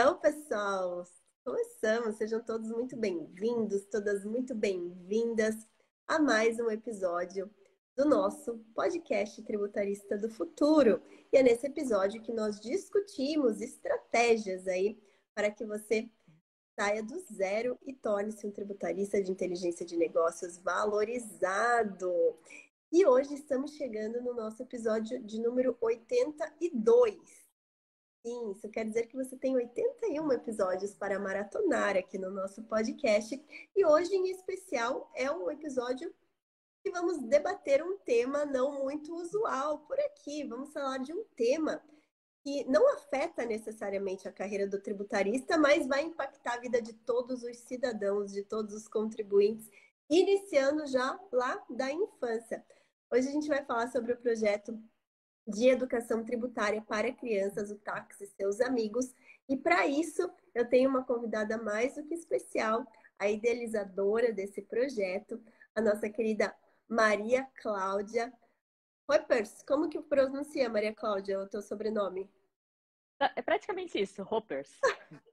Então, pessoal, começamos. Sejam todos muito bem-vindos, todas muito bem-vindas a mais um episódio do nosso podcast Tributarista do Futuro. E é nesse episódio que nós discutimos estratégias aí para que você saia do zero e torne-se um tributarista de inteligência de negócios valorizado. E hoje estamos chegando no nosso episódio de número 82. Sim, isso quer dizer que você tem 81 episódios para maratonar aqui no nosso podcast. E hoje, em especial, é um episódio que vamos debater um tema não muito usual por aqui. Vamos falar de um tema que não afeta necessariamente a carreira do tributarista, mas vai impactar a vida de todos os cidadãos, de todos os contribuintes, iniciando já lá da infância. Hoje a gente vai falar sobre o projeto de educação tributária para crianças, o TAX e seus amigos. E para isso, eu tenho uma convidada mais do que especial, a idealizadora desse projeto, a nossa querida Maria Cláudia Hoppers. Como que pronuncia, Maria Cláudia, o teu sobrenome? É praticamente isso, Hoppers.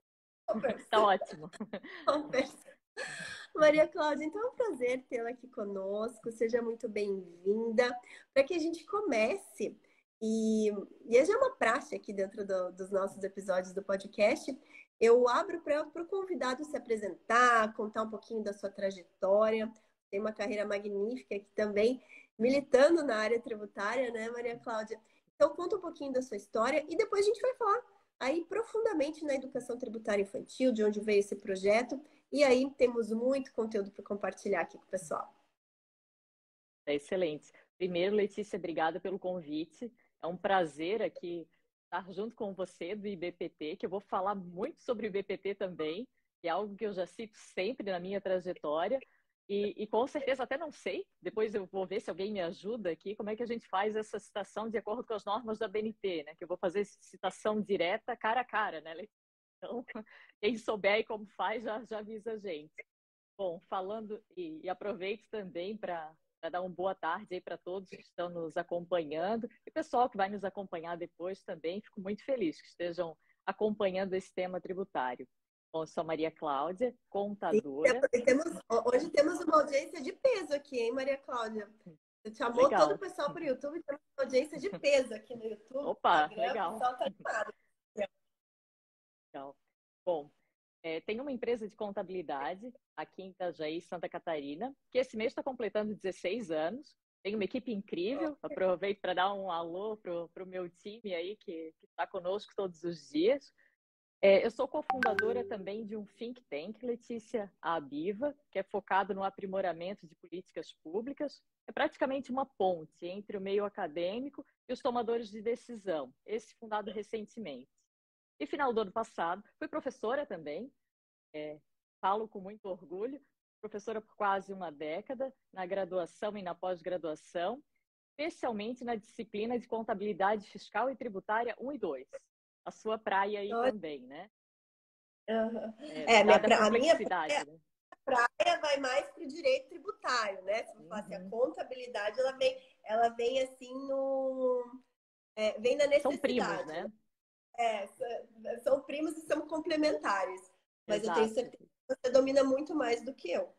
Hoppers. Tá ótimo. Hoppers. Maria Cláudia, então é um prazer tê-la aqui conosco. Seja muito bem-vinda. Para que a gente comece e, e já é uma praxe aqui dentro do, dos nossos episódios do podcast. Eu abro para o convidado se apresentar, contar um pouquinho da sua trajetória. Tem uma carreira magnífica aqui também, militando na área tributária, né, Maria Cláudia? Então, conta um pouquinho da sua história e depois a gente vai falar aí profundamente na educação tributária infantil, de onde veio esse projeto. E aí temos muito conteúdo para compartilhar aqui com o pessoal. É excelente. Primeiro, Letícia, obrigada pelo convite. É um prazer aqui estar junto com você do IBPT, que eu vou falar muito sobre o IBPT também, que é algo que eu já cito sempre na minha trajetória. E, e, com certeza até não sei, depois eu vou ver se alguém me ajuda aqui, como é que a gente faz essa citação de acordo com as normas da BNT, né? Que eu vou fazer citação direta cara a cara, né? Então, quem souber e como faz, já, já avisa a gente. Bom, falando, e, e aproveito também para para dar uma boa tarde aí para todos que estão nos acompanhando e pessoal que vai nos acompanhar depois também. Fico muito feliz que estejam acompanhando esse tema tributário. Bom, eu sou Maria Cláudia, contadora. Sim, temos, hoje temos uma audiência de peso aqui, hein, Maria Cláudia? Você chamou legal. todo o pessoal para o YouTube, temos uma audiência de peso aqui no YouTube. Opa, legal. O pessoal tá animado. Legal. Bom, é, tem uma empresa de contabilidade aqui em Itajaí, Santa Catarina, que esse mês está completando 16 anos. Tem uma equipe incrível. Aproveito para dar um alô para o meu time aí, que está conosco todos os dias. É, eu sou cofundadora também de um think tank, Letícia Abiva, que é focado no aprimoramento de políticas públicas. É praticamente uma ponte entre o meio acadêmico e os tomadores de decisão, esse fundado recentemente. E final do ano passado, fui professora também, é, falo com muito orgulho, professora por quase uma década, na graduação e na pós-graduação, especialmente na disciplina de contabilidade fiscal e tributária 1 e 2. A sua praia aí também, né? Uhum. É, é minha pra... a minha praia, né? praia vai mais para o direito tributário, né? Se uhum. a contabilidade, ela vem, ela vem assim no. É, vem na necessidade. São primos, né? É, são primos e são complementares. Mas Exato. eu tenho certeza que você domina muito mais do que eu.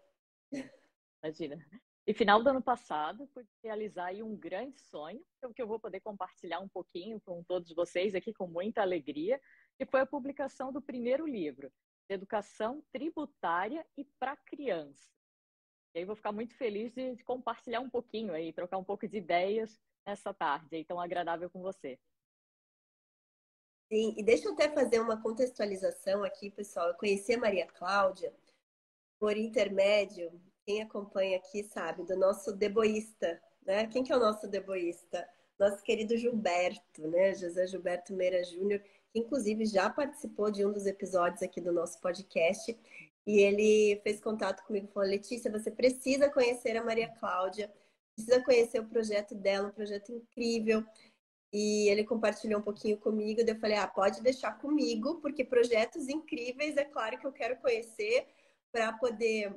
Imagina. E final do ano passado, pude realizar um grande sonho, que eu vou poder compartilhar um pouquinho com todos vocês aqui com muita alegria, que foi a publicação do primeiro livro, Educação Tributária e para Criança. E aí vou ficar muito feliz de, de compartilhar um pouquinho aí, trocar um pouco de ideias nessa tarde aí tão agradável com você. Sim, e deixa eu até fazer uma contextualização aqui, pessoal. Eu conheci a Maria Cláudia por intermédio, quem acompanha aqui sabe, do nosso deboísta, né? Quem que é o nosso deboísta? Nosso querido Gilberto, né? José Gilberto Meira Júnior, que inclusive já participou de um dos episódios aqui do nosso podcast. E ele fez contato comigo e falou: Letícia, você precisa conhecer a Maria Cláudia, precisa conhecer o projeto dela, um projeto incrível. E ele compartilhou um pouquinho comigo, daí eu falei, ah, pode deixar comigo, porque projetos incríveis, é claro que eu quero conhecer para poder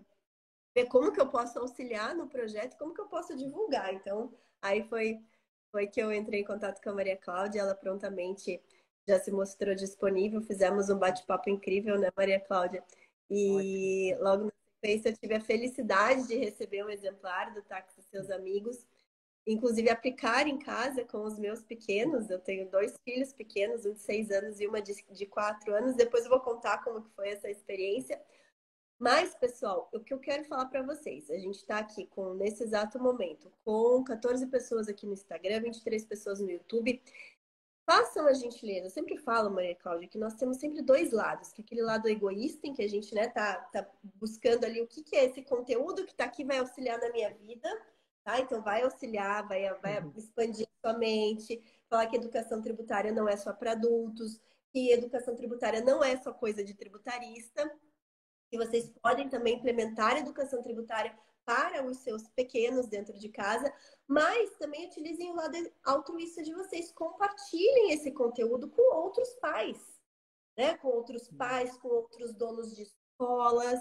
ver como que eu posso auxiliar no projeto, como que eu posso divulgar. Então, aí foi, foi que eu entrei em contato com a Maria Cláudia, ela prontamente já se mostrou disponível. Fizemos um bate-papo incrível, né, Maria Cláudia? E Ótimo. logo na sequência eu tive a felicidade de receber um exemplar do Táxi Seus Amigos. Inclusive aplicar em casa com os meus pequenos. Eu tenho dois filhos pequenos, um de seis anos e uma de, de quatro anos. Depois eu vou contar como que foi essa experiência. Mas, pessoal, o que eu quero falar para vocês, a gente está aqui com nesse exato momento com 14 pessoas aqui no Instagram, 23 pessoas no YouTube. Façam a gentileza, eu sempre falo, Maria Cláudia, que nós temos sempre dois lados, que aquele lado egoísta, em que a gente né, tá, tá buscando ali o que, que é esse conteúdo que está aqui, vai auxiliar na minha vida, tá? Então vai auxiliar, vai, vai uhum. expandir sua mente, falar que educação tributária não é só para adultos, que educação tributária não é só coisa de tributarista, que vocês podem também implementar educação tributária para os seus pequenos dentro de casa, mas também utilizem o lado altruísta de vocês. Compartilhem esse conteúdo com outros pais, né? Com outros pais, com outros donos de escolas,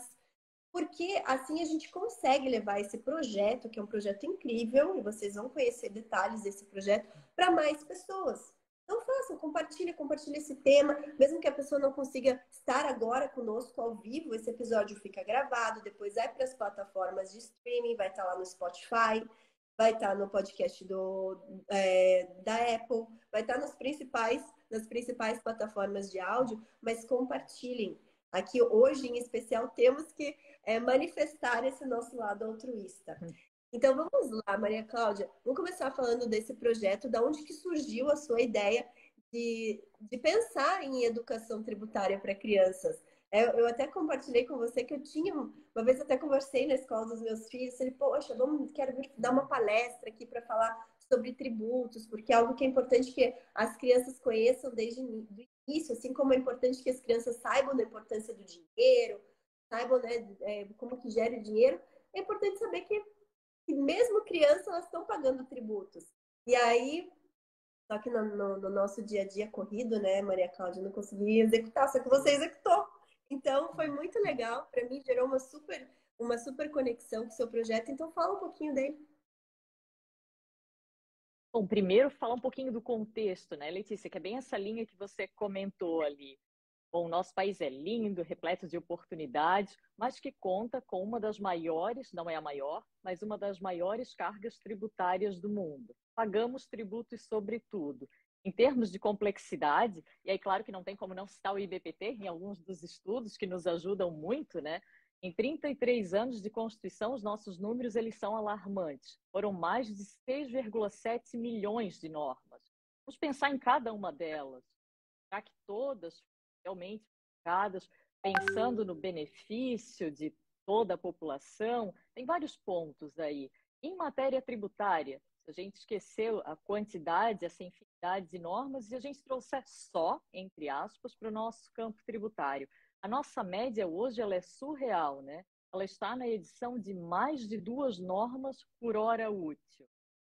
porque assim a gente consegue levar esse projeto, que é um projeto incrível, e vocês vão conhecer detalhes desse projeto, para mais pessoas. Então façam, compartilhe, compartilhe esse tema, mesmo que a pessoa não consiga estar agora conosco ao vivo, esse episódio fica gravado, depois vai para as plataformas de streaming, vai estar tá lá no Spotify, vai estar tá no podcast do, é, da Apple, vai estar tá principais, nas principais plataformas de áudio, mas compartilhem. Aqui hoje, em especial, temos que é, manifestar esse nosso lado altruísta. Então vamos lá, Maria Cláudia. Vamos começar falando desse projeto, da onde que surgiu a sua ideia de, de pensar em educação tributária para crianças. Eu, é, eu, até compartilhei com você que eu tinha, uma vez até conversei na escola dos meus filhos, ele, poxa, vamos, quero dar uma palestra aqui para falar sobre tributos, porque é algo que é importante que as crianças conheçam desde o assim como é importante que as crianças saibam da importância do dinheiro, saibam né, é, como que gera o dinheiro, é importante saber que que mesmo crianças elas estão pagando tributos. E aí, só que no, no, no, nosso dia a dia corrido, né, Maria Cláudia, não consegui executar, só que você executou. Então, foi muito legal, para mim gerou uma super, uma super conexão com o seu projeto. Então, fala um pouquinho dele. Bom, primeiro falar um pouquinho do contexto, né, Letícia, que é bem essa linha que você comentou ali. Bom, nosso país é lindo, repleto de oportunidades, mas que conta com uma das maiores, não é a maior, mas uma das maiores cargas tributárias do mundo. Pagamos tributos sobre tudo. Em termos de complexidade, e aí claro que não tem como não citar o IBPT em alguns dos estudos que nos ajudam muito, né? Em 33 anos de Constituição, os nossos números eles são alarmantes. Foram mais de 6,7 milhões de normas. Vamos pensar em cada uma delas, já que todas realmente focadas, pensando no benefício de toda a população. Tem vários pontos aí. Em matéria tributária, se a gente esqueceu a quantidade, essa infinidade de normas, e a gente trouxer só, entre aspas, para o nosso campo tributário. A nossa média hoje ela é surreal, né? Ela está na edição de mais de duas normas por hora útil.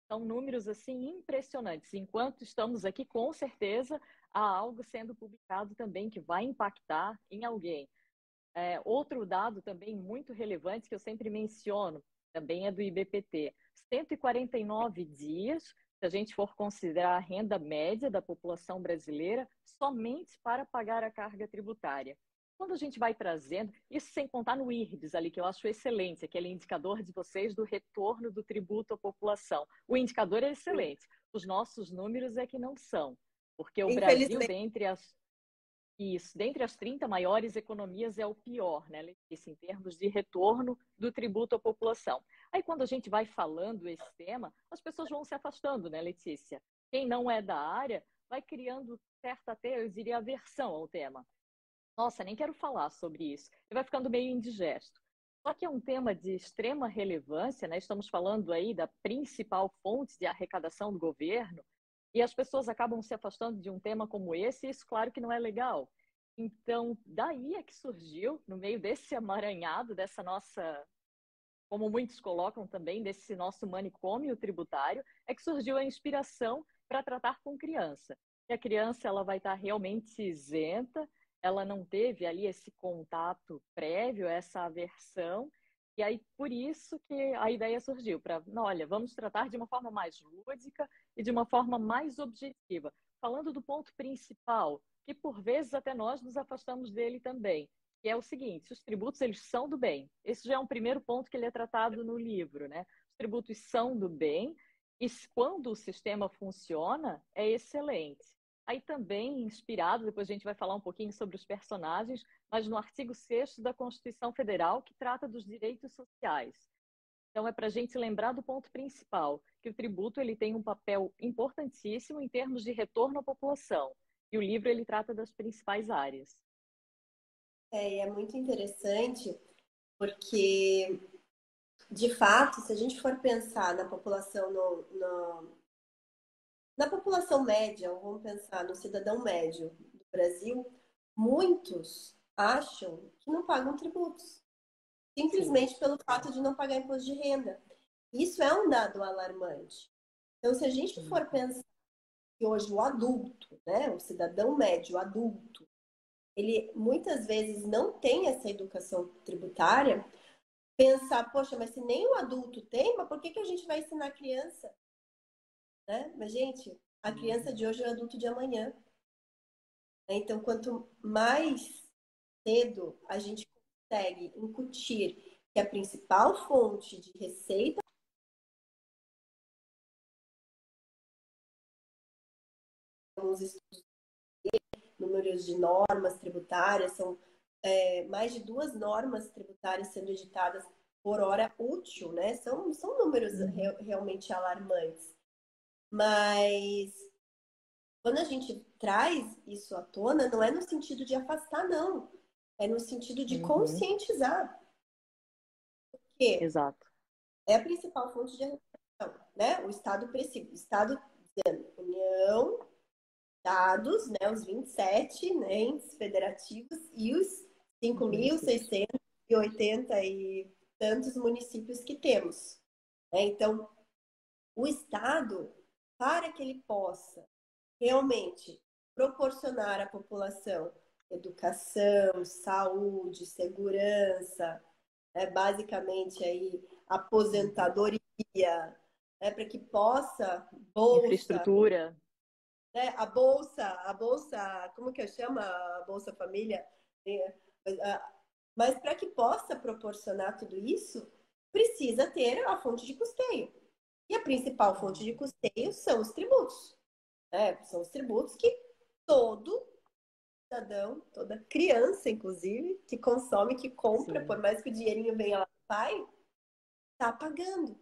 São números assim impressionantes. Enquanto estamos aqui, com certeza, há algo sendo publicado também que vai impactar em alguém. É, outro dado também muito relevante que eu sempre menciono, também é do IBPT. 149 dias, se a gente for considerar a renda média da população brasileira, somente para pagar a carga tributária. Quando a gente vai trazendo, isso sem contar no IRBS ali, que eu acho excelente, aquele indicador de vocês do retorno do tributo à população. O indicador é excelente, os nossos números é que não são. Porque o Brasil, dentre as, isso, dentre as 30 maiores economias, é o pior, né, Letícia, em termos de retorno do tributo à população. Aí, quando a gente vai falando esse tema, as pessoas vão se afastando, né, Letícia? Quem não é da área vai criando certa, até, eu diria, aversão ao tema. Nossa, nem quero falar sobre isso. E vai ficando meio indigesto. Só que é um tema de extrema relevância, né? Estamos falando aí da principal fonte de arrecadação do governo, e as pessoas acabam se afastando de um tema como esse, e isso, claro, que não é legal. Então, daí é que surgiu, no meio desse amaranhado, dessa nossa, como muitos colocam também, desse nosso manicômio tributário, é que surgiu a inspiração para tratar com criança. E a criança ela vai estar realmente isenta, ela não teve ali esse contato prévio, essa aversão, e aí, por isso que a ideia surgiu, para, olha, vamos tratar de uma forma mais lúdica e de uma forma mais objetiva. falando do ponto principal, que por vezes até nós nos afastamos dele também, que é o seguinte: os tributos eles são do bem. Esse já é um primeiro ponto que ele é tratado no livro, né? Os tributos são do bem e quando o sistema funciona é excelente. Aí também inspirado, depois a gente vai falar um pouquinho sobre os personagens, mas no artigo 6 da Constituição Federal, que trata dos direitos sociais. Então é para a gente lembrar do ponto principal, que o tributo ele tem um papel importantíssimo em termos de retorno à população. E o livro ele trata das principais áreas. É, é muito interessante porque, de fato, se a gente for pensar na população no, no na população média, vamos pensar no cidadão médio do Brasil, muitos acham que não pagam tributos, simplesmente Sim. pelo fato de não pagar imposto de renda. Isso é um dado alarmante. Então, se a gente for pensar que hoje o adulto, né, o cidadão médio adulto, ele muitas vezes não tem essa educação tributária, pensar, poxa, mas se nem o adulto tem, mas por que, que a gente vai ensinar a criança? Né? Mas, gente, a criança uhum. de hoje é o adulto de amanhã. Né? Então, quanto mais cedo a gente consegue incutir que a principal fonte de receita alguns estudos números de normas tributárias são é, mais de duas normas tributárias sendo editadas por hora útil, né? São, são números uhum. re, realmente alarmantes. Mas quando a gente traz isso à tona, não é no sentido de afastar, não. É no sentido de uhum. conscientizar. Porque Exato. é a principal fonte de arrecadação, né? O Estado precisa. O Estado dizendo União, Estados, né? Os 27 né, entes federativos e os 5.680 e tantos municípios que temos. Né? Então, o Estado para que ele possa realmente proporcionar à população educação, saúde, segurança, né, basicamente aí aposentadoria, né, para que possa bolsa, infraestrutura, né, a bolsa, a bolsa, como que eu chamo a bolsa família, é, mas para que possa proporcionar tudo isso, precisa ter a fonte de custeio. E a principal fonte de custeio são os tributos. Né? São os tributos que todo cidadão, toda criança, inclusive, que consome, que compra, Sim. por mais que o dinheirinho venha lá do pai, está pagando.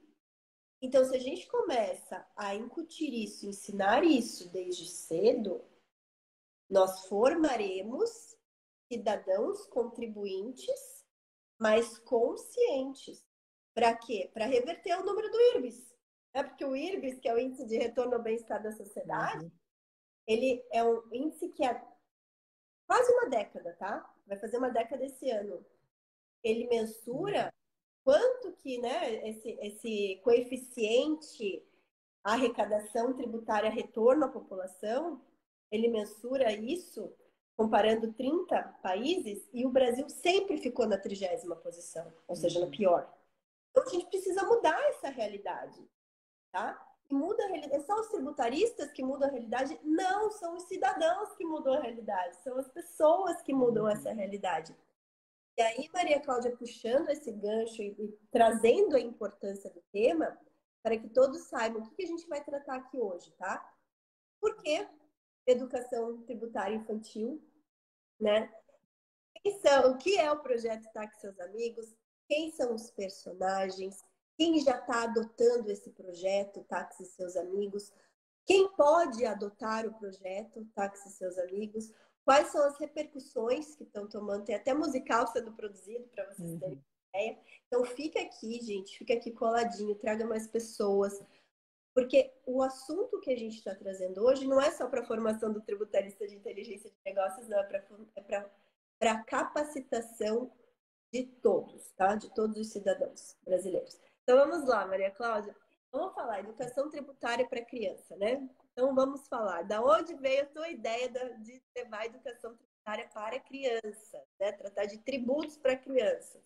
Então, se a gente começa a incutir isso, ensinar isso desde cedo, nós formaremos cidadãos contribuintes mais conscientes. Para quê? Para reverter o número do IRBIS. É porque o IRBIS, que é o Índice de Retorno ao Bem-Estar da Sociedade, uhum. ele é um índice que é quase uma década, tá? Vai fazer uma década esse ano. Ele mensura uhum. quanto que, né, esse, esse coeficiente arrecadação tributária retorno à população, ele mensura isso comparando 30 países e o Brasil sempre ficou na trigésima posição, ou seja, na uhum. pior. Então a gente precisa mudar essa realidade tá? E muda a realidade. São os tributaristas que mudam a realidade? Não, são os cidadãos que mudam a realidade, são as pessoas que mudam essa realidade. E aí, Maria Cláudia, puxando esse gancho e, trazendo a importância do tema, para que todos saibam o que, que a gente vai tratar aqui hoje, tá? Por que educação tributária infantil, né? Quem são, o que é o projeto Taque Seus Amigos? Quem são os personagens? Quem já está adotando esse projeto, Táxi Seus Amigos? Quem pode adotar o projeto, Táxi Seus Amigos? Quais são as repercussões que estão tomando? Tem até musical sendo produzido para vocês uhum. terem ideia. Então fica aqui, gente, fica aqui coladinho, traga mais pessoas. Porque o assunto que a gente está trazendo hoje não é só para a formação do tributarista de inteligência de negócios, não, é para é a capacitação de todos, tá? De todos os cidadãos brasileiros. Então vamos lá, Maria Cláudia. Vamos falar educação tributária para criança, né? Então vamos falar da onde veio a tua ideia de levar educação tributária para criança, né? Tratar de tributos para crianças.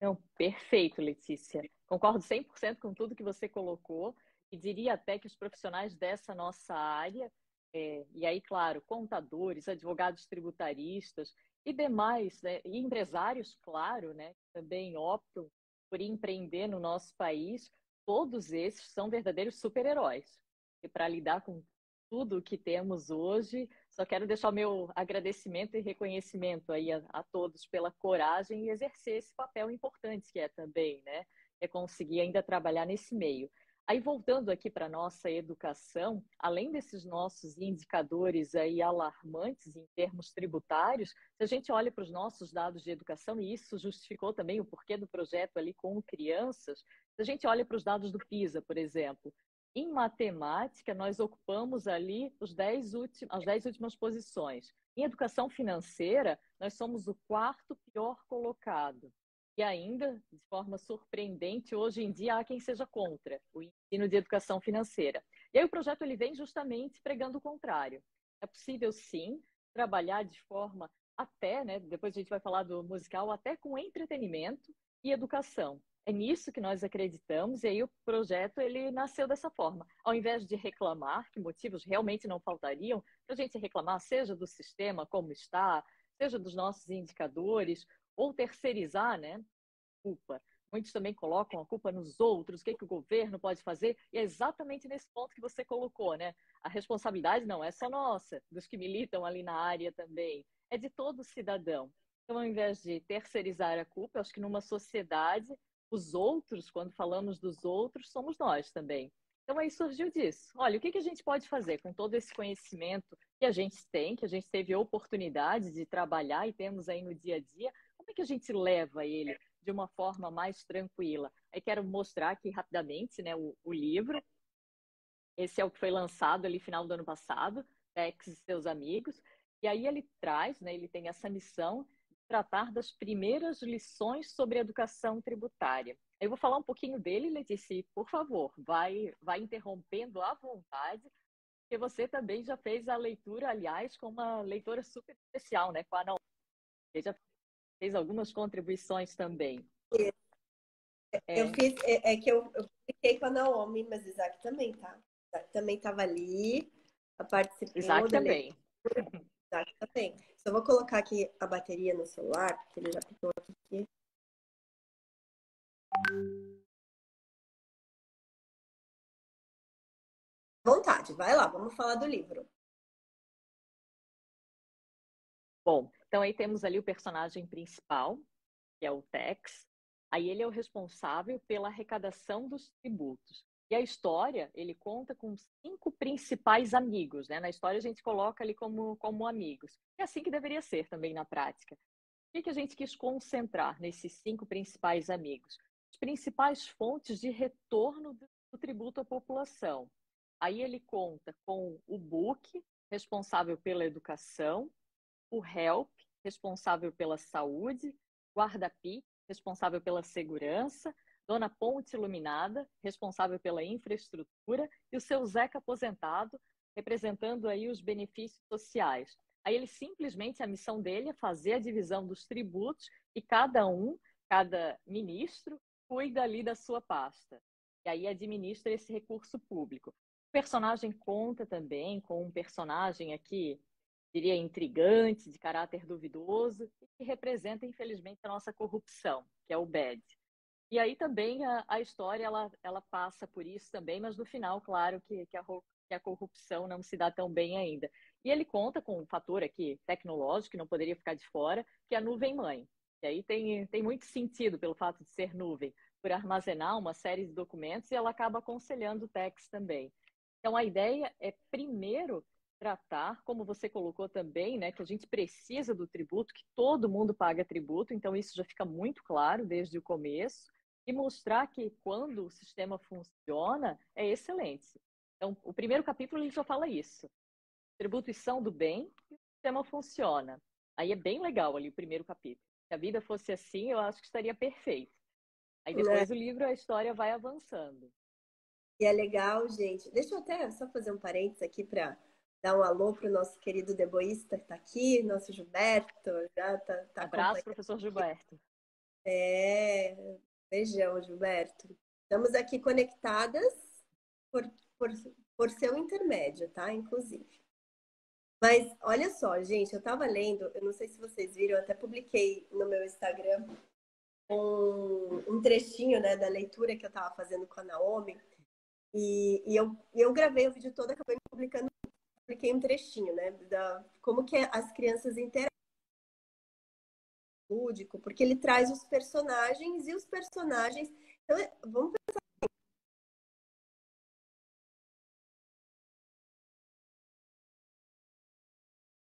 Não, perfeito, Letícia. Concordo 100% com tudo que você colocou e diria até que os profissionais dessa nossa área É, e aí, claro, contadores, advogados tributaristas e demais, né, e empresários, claro, né, também optam por empreender no nosso país, todos esses são verdadeiros super-heróis. E para lidar com tudo que temos hoje, só quero deixar o meu agradecimento e reconhecimento aí a, a todos pela coragem e exercer esse papel importante que é também, né? É conseguir ainda trabalhar nesse meio. Aí, voltando aqui para nossa educação, além desses nossos indicadores aí alarmantes em termos tributários, se a gente olha para os nossos dados de educação, e isso justificou também o porquê do projeto ali com crianças, se a gente olha para os dados do PISA, por exemplo, em matemática, nós ocupamos ali os dez as 10 últimas posições. Em educação financeira, nós somos o quarto pior colocado. E ainda, de forma surpreendente, hoje em dia há quem seja contra o ensino de educação financeira. E aí o projeto ele vem justamente pregando o contrário. É possível, sim, trabalhar de forma até, né, depois a gente vai falar do musical, até com entretenimento e educação. É nisso que nós acreditamos e aí o projeto ele nasceu dessa forma. Ao invés de reclamar, que motivos realmente não faltariam, para a gente reclamar, seja do sistema como está, seja dos nossos indicadores, ou terceirizar, né? Culpa. Muitos também colocam a culpa nos outros, o que, que o governo pode fazer, e é exatamente nesse ponto que você colocou, né? A responsabilidade não é só nossa, dos que militam ali na área também, é de todo cidadão. Então, ao invés de terceirizar a culpa, acho que numa sociedade, os outros, quando falamos dos outros, somos nós também. Então aí surgiu disso. Olha, o que, que a gente pode fazer com todo esse conhecimento que a gente tem, que a gente teve oportunidade de trabalhar e temos aí no dia a dia, como é que a gente leva ele de uma forma mais tranquila? Aí quero mostrar aqui rapidamente né, o, o livro. Esse é o que foi lançado ali final do ano passado, Tex e seus amigos. E aí ele traz, né, ele tem essa missão de tratar das primeiras lições sobre educação tributária. Eu vou falar um pouquinho dele, Letícia, por favor, vai, vai interrompendo à vontade, porque você também já fez a leitura, aliás, com uma leitora super especial, né, com a. Você já algumas contribuições também. É. Eu fiz, é, é, que eu, eu fiquei com a Naomi, mas Isaac também, tá? Isaac também estava ali, participou. Isaac também. Isaac também. Só vou colocar aqui a bateria no celular, porque ele já ficou aqui. Vontade, vai lá, vamos falar do livro. Bom, então aí temos ali o personagem principal, que é o Tex. Aí ele é o responsável pela arrecadação dos tributos. E a história, ele conta com cinco principais amigos, né? Na história a gente coloca ali como, como amigos. É assim que deveria ser também na prática. O que, que a gente quis concentrar nesses cinco principais amigos? As principais fontes de retorno do tributo à população. Aí ele conta com o BUC, responsável pela educação, o HELP, responsável pela saúde, Guarda-Pi, responsável pela segurança, Dona Ponte Iluminada, responsável pela infraestrutura, e o seu Zeca aposentado, representando aí os benefícios sociais. Aí ele simplesmente, a missão dele é fazer a divisão dos tributos e cada um, cada ministro, cuida ali da sua pasta. E aí administra esse recurso público. O personagem conta também com um personagem aqui diria, intrigante, de caráter duvidoso, e que representa, infelizmente, a nossa corrupção, que é o BED. E aí também a, a história ela, ela passa por isso também, mas no final, claro, que, que, a, que a corrupção não se dá tão bem ainda. E ele conta com um fator aqui tecnológico, que não poderia ficar de fora, que é a nuvem-mãe. E aí tem, tem muito sentido pelo fato de ser nuvem, por armazenar uma série de documentos e ela acaba aconselhando o TEX também. Então a ideia é, primeiro, tratar, como você colocou também, né, que a gente precisa do tributo, que todo mundo paga tributo, então isso já fica muito claro desde o começo, e mostrar que quando o sistema funciona, é excelente. Então, o primeiro capítulo ele já fala isso. Tribuição do bem e o sistema funciona. Aí é bem legal ali o primeiro capítulo. Se a vida fosse assim, eu acho que estaria perfeito. Aí depois é. o livro, a história vai avançando. E é legal, gente. Deixa eu até só fazer um parênteses aqui para dar um alô para o nosso querido deboísta que está aqui, nosso Gilberto. Já tá, tá Abraço, professor Gilberto. É, beijão, Gilberto. Estamos aqui conectadas por, por, por seu intermédio, tá? Inclusive. Mas olha só, gente, eu tava lendo, eu não sei se vocês viram, eu até publiquei no meu Instagram um, um trechinho né, da leitura que eu tava fazendo com a Naomi. E, e eu, eu gravei o vídeo todo, acabei publicando, publiquei um trechinho, né? Da, como que as crianças interagem lúdico, porque ele traz os personagens e os personagens. Então, vamos pensar.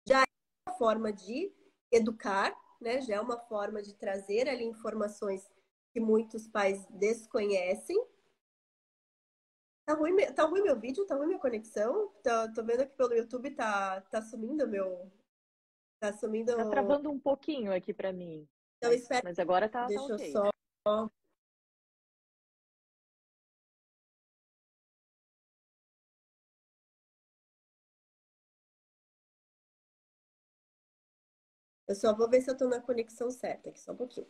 Já é uma forma de educar, né? Já é uma forma de trazer ali informações que muitos pais desconhecem. Tá ruim, tá ruim meu vídeo? Tá ruim minha conexão? Tô, tô vendo aqui pelo YouTube, tá, tá sumindo meu, Tá sumindo. Tá travando um pouquinho aqui para mim. Então, mas, espero... mas agora tá. tá Deixa tá okay. eu só. Eu só vou ver se eu tô na conexão certa aqui, só um pouquinho.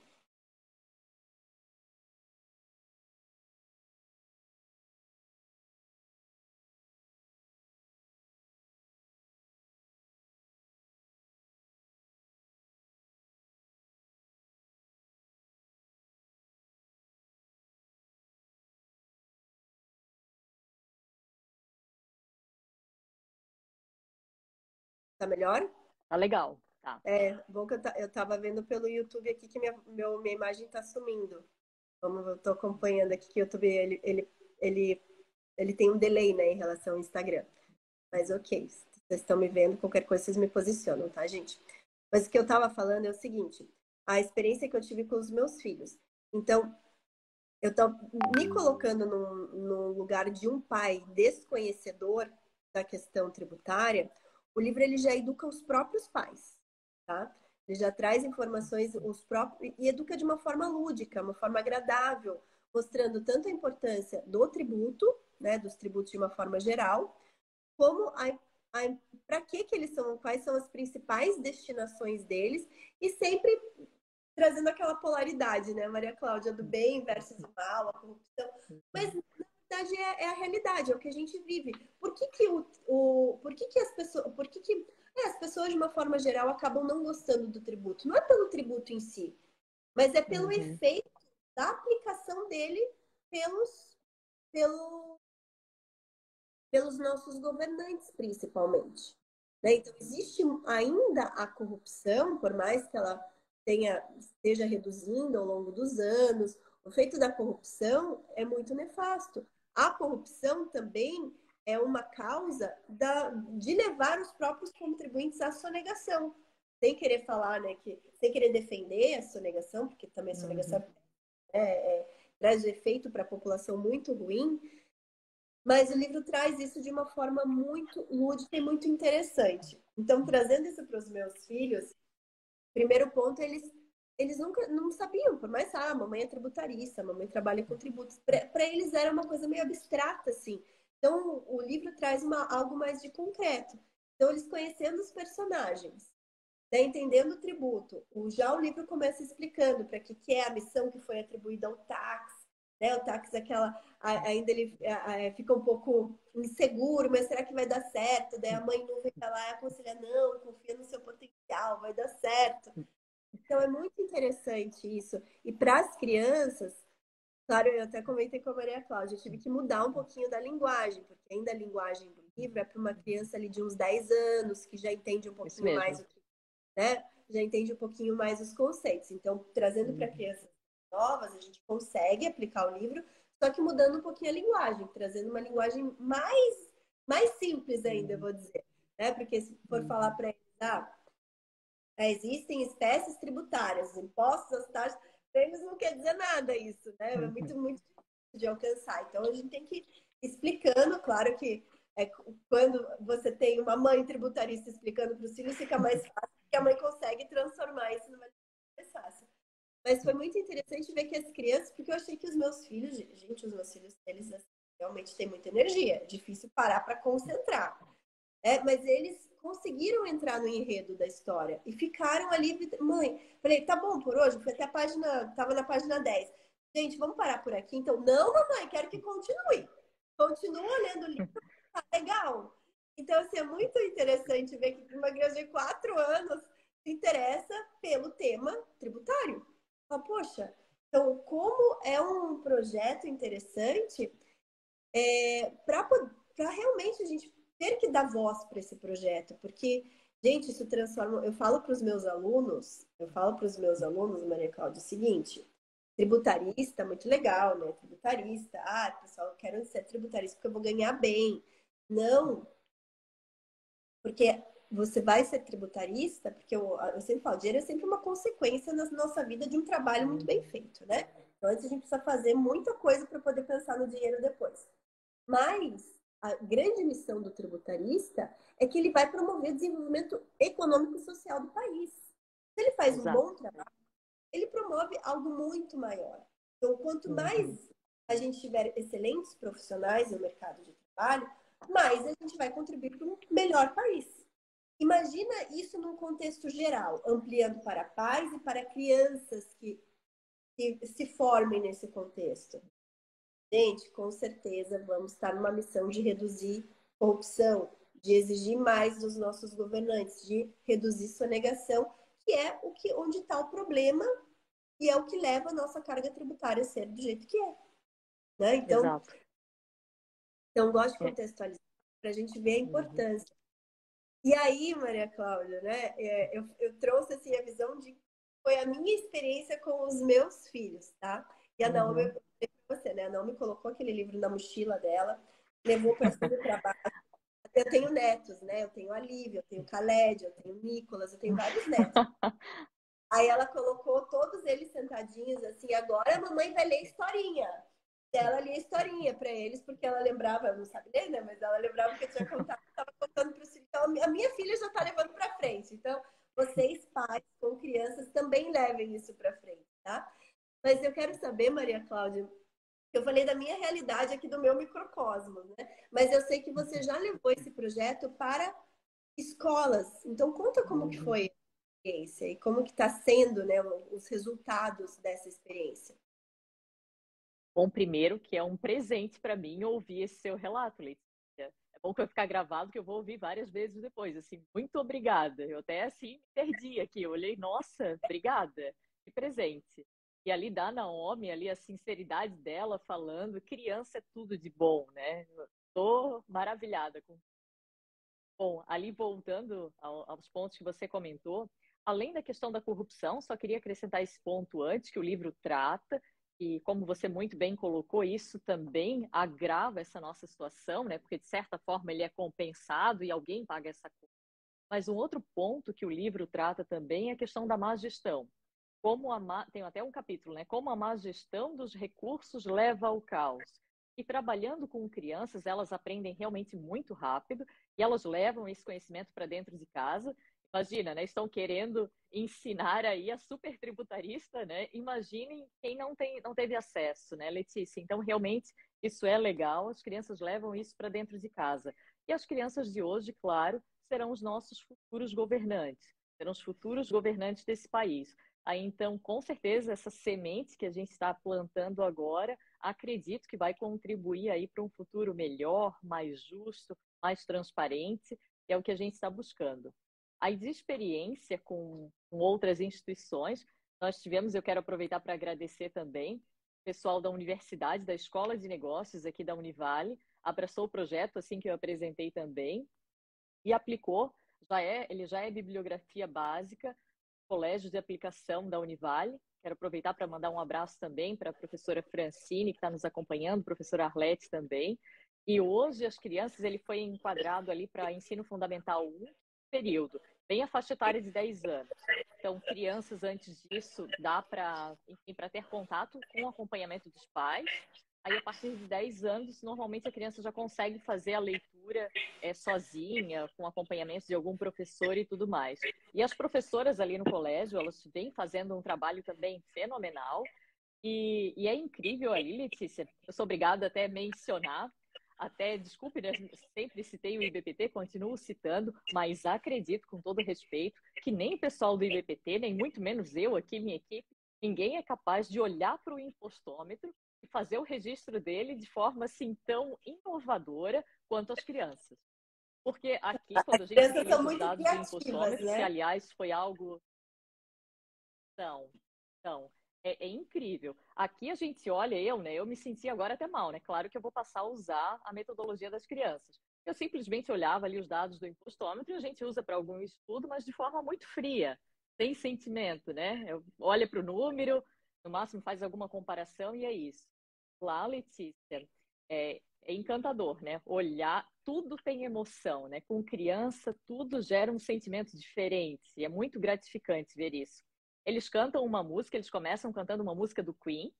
Tá melhor? Tá legal. Tá. É, bom que eu, eu tava vendo pelo YouTube aqui que minha, meu, minha imagem tá sumindo. Como eu tô acompanhando aqui que o YouTube, ele, ele, ele, ele tem um delay, né, em relação ao Instagram. Mas ok, vocês estão me vendo, qualquer coisa vocês me posicionam, tá, gente? Mas o que eu tava falando é o seguinte, a experiência que eu tive com os meus filhos. Então, eu tô me colocando num, num lugar de um pai desconhecedor da questão tributária, o livro ele já educa os próprios pais, tá? Ele já traz informações os próprios e educa de uma forma lúdica, uma forma agradável, mostrando tanto a importância do tributo, né, dos tributos de uma forma geral, como a, para que que eles são, quais são as principais destinações deles e sempre trazendo aquela polaridade, né, Maria Cláudia, do bem versus mal, a corrupção, mas verdade é, é, a realidade, é o que a gente vive. Por que, que, o, o, por que, que as pessoas. Por que, que é, as pessoas, de uma forma geral, acabam não gostando do tributo? Não é pelo tributo em si, mas é pelo uhum. efeito da aplicação dele pelos, pelo, pelos nossos governantes, principalmente. Né? Então, existe ainda a corrupção, por mais que ela tenha, esteja reduzindo ao longo dos anos, o efeito da corrupção é muito nefasto. A corrupção também é uma causa da, de levar os próprios contribuintes à sonegação. Sem querer falar, né, que, sem querer defender a sonegação, porque também a uhum. sonegação uhum. é, é, traz um efeito para a população muito ruim, mas o livro traz isso de uma forma muito lúdica e muito interessante. Então, trazendo isso para os meus filhos, primeiro ponto, eles eles nunca não sabiam, por mais ah, a mamãe é tributarista, a mamãe trabalha com tributos. Para eles era uma coisa meio abstrata, assim. Então, o livro traz uma, algo mais de concreto. Então, eles conhecendo os personagens, né, entendendo o tributo. O, já o livro começa explicando para que, que é a missão que foi atribuída ao táxi. Né? O táxi, aquela, ainda ele fica um pouco inseguro, mas será que vai dar certo? Daí a mãe não vem lá e aconselha, não, confia no seu potencial, vai dar certo. Então é muito interessante isso. E para as crianças, claro, eu até comentei com a Maria Cláudia, eu tive que mudar um pouquinho da linguagem, porque ainda a linguagem do livro é para uma criança ali de uns 10 anos, que já entende um pouquinho mais o que, né? Já entende um pouquinho mais os conceitos. Então, trazendo para uhum. crianças novas, a gente consegue aplicar o livro, só que mudando um pouquinho a linguagem, trazendo uma linguagem mais mais simples ainda, eu vou dizer, né? Porque se for uhum. falar para eles, ah, é, existem espécies tributárias, impostos, as taxas, prêmios não quer dizer nada isso, né? É muito, muito difícil de alcançar. Então a gente tem que ir explicando, claro que é, quando você tem uma mãe tributarista explicando para os filhos, fica mais fácil, porque a mãe consegue transformar isso numa mais fácil. Mas foi muito interessante ver que as crianças, porque eu achei que os meus filhos, gente, os meus filhos, eles assim, realmente têm muita energia, é difícil parar para concentrar. É, mas eles conseguiram entrar no enredo da história e ficaram ali. Mãe, falei, tá bom por hoje? Fui até a página, tava na página 10. Gente, vamos parar por aqui? Então, não, mamãe, quero que continue. Continua lendo o livro, tá legal. Então, assim, é muito interessante ver que uma criança de quatro anos se interessa pelo tema tributário. Fala, poxa, então, como é um projeto interessante é, para realmente a gente ter que dar voz para esse projeto, porque, gente, isso transforma. Eu falo para os meus alunos, eu falo para os meus alunos, Maria Cláudia, o seguinte: tributarista, muito legal, né? Tributarista, ah, pessoal, eu quero ser tributarista porque eu vou ganhar bem. Não, porque você vai ser tributarista, porque eu, eu sempre falo, dinheiro é sempre uma consequência na nossa vida de um trabalho muito bem feito, né? Então, antes a gente precisa fazer muita coisa para poder pensar no dinheiro depois. Mas a grande missão do tributarista é que ele vai promover o desenvolvimento econômico e social do país. Se ele faz Exato. um bom trabalho, ele promove algo muito maior. Então, quanto uhum. mais a gente tiver excelentes profissionais no mercado de trabalho, mais a gente vai contribuir para um melhor país. Imagina isso num contexto geral, ampliando para pais e para crianças que, que se formem nesse contexto. Gente, com certeza vamos estar numa missão de reduzir corrupção, de exigir mais dos nossos governantes, de reduzir sonegação, que é o que onde está o problema e é o que leva a nossa carga tributária a ser do jeito que é. Né? Então, Exato. então, gosto de é. contextualizar para a gente ver a uhum. importância. E aí, Maria Cláudia, né, é, eu, eu trouxe assim, a visão de foi a minha experiência com os meus filhos, tá? E a Naomi, uhum você, né? Não me colocou aquele livro na mochila dela, levou para cima do trabalho. Eu tenho netos, né? Eu tenho a Lívia, eu tenho o Khaled, eu tenho o Nicolas, eu tenho vários netos. Aí ela colocou todos eles sentadinhos assim, agora a mamãe vai ler historinha. Ela lia historinha para eles, porque ela lembrava, não sabe ler, né? Mas ela lembrava que eu tinha contado, estava contando para os filhos. Então, a minha filha já está levando para frente. Então, vocês, pais, com crianças, também levem isso para frente, tá? Mas eu quero saber, Maria Cláudia, eu falei da minha realidade aqui do meu microcosmos, né? Mas eu sei que você já levou esse projeto para escolas. Então conta como que foi a experiência e como que está sendo, né, os resultados dessa experiência. Bom, primeiro que é um presente para mim ouvir esse seu relato, Letícia. É bom que eu ficar gravado, que eu vou ouvir várias vezes depois. Assim, muito obrigada. Eu até assim me perdi aqui. Eu olhei, nossa, obrigada. Que presente. E ali da Naomi, ali a sinceridade dela falando, criança é tudo de bom, né? Estou maravilhada com. Bom, ali voltando aos pontos que você comentou, além da questão da corrupção, só queria acrescentar esse ponto antes que o livro trata e como você muito bem colocou, isso também agrava essa nossa situação, né? Porque de certa forma ele é compensado e alguém paga essa conta. Mas um outro ponto que o livro trata também é a questão da má gestão como a má, tem até um capítulo, né? Como a má gestão dos recursos leva ao caos. E trabalhando com crianças, elas aprendem realmente muito rápido e elas levam esse conhecimento para dentro de casa. Imagina, né? Estão querendo ensinar aí a super tributarista, né? Imaginem quem não tem, não teve acesso, né, Letícia? Então, realmente, isso é legal. As crianças levam isso para dentro de casa. E as crianças de hoje, claro, serão os nossos futuros governantes, serão os futuros governantes desse país. Aí, então, com certeza, essa semente que a gente está plantando agora, acredito que vai contribuir aí para um futuro melhor, mais justo, mais transparente, é o que a gente está buscando. Aí, de experiência com, com outras instituições, nós tivemos, eu quero aproveitar para agradecer também, o pessoal da Universidade, da Escola de Negócios aqui da Univale, abraçou o projeto assim que eu apresentei também e aplicou, já é, ele já é bibliografia básica Colégio de Aplicação da Univale. Quero aproveitar para mandar um abraço também para a professora Francine, que está nos acompanhando, professora Arlete também. E hoje as crianças, ele foi enquadrado ali para ensino fundamental 1, período, bem a faixa etária de 10 anos. Então, crianças antes disso, dá para, ter contato com o acompanhamento dos pais, Aí, a partir de 10 anos, normalmente a criança já consegue fazer a leitura é, sozinha, com acompanhamento de algum professor e tudo mais. E as professoras ali no colégio, elas vêm fazendo um trabalho também fenomenal. E, e é incrível ali, Letícia, eu sou obrigada até a mencionar, até, desculpe, né, sempre citei o IBPT, continuo citando, mas acredito, com todo respeito, que nem o pessoal do IBPT, nem muito menos eu aqui, minha equipe, ninguém é capaz de olhar para o impostômetro e fazer o registro dele de forma assim tão inovadora quanto as crianças. Porque aqui, quando a gente tem os dados do impostômetro, né? que aliás foi algo. Não, não. É, é, incrível. Aqui a gente olha, eu, né? Eu me senti agora até mal, né? Claro que eu vou passar a usar a metodologia das crianças. Eu simplesmente olhava ali os dados do impostômetro e a gente usa para algum estudo, mas de forma muito fria, sem sentimento, né? Eu olha para o número, no máximo faz alguma comparação e é isso. Lá, Letícia, é, é encantador, né? Olhar, tudo tem emoção, né? Com criança, tudo gera um sentimento diferente. E é muito gratificante ver isso. Eles cantam uma música, eles começam cantando uma música do Queen.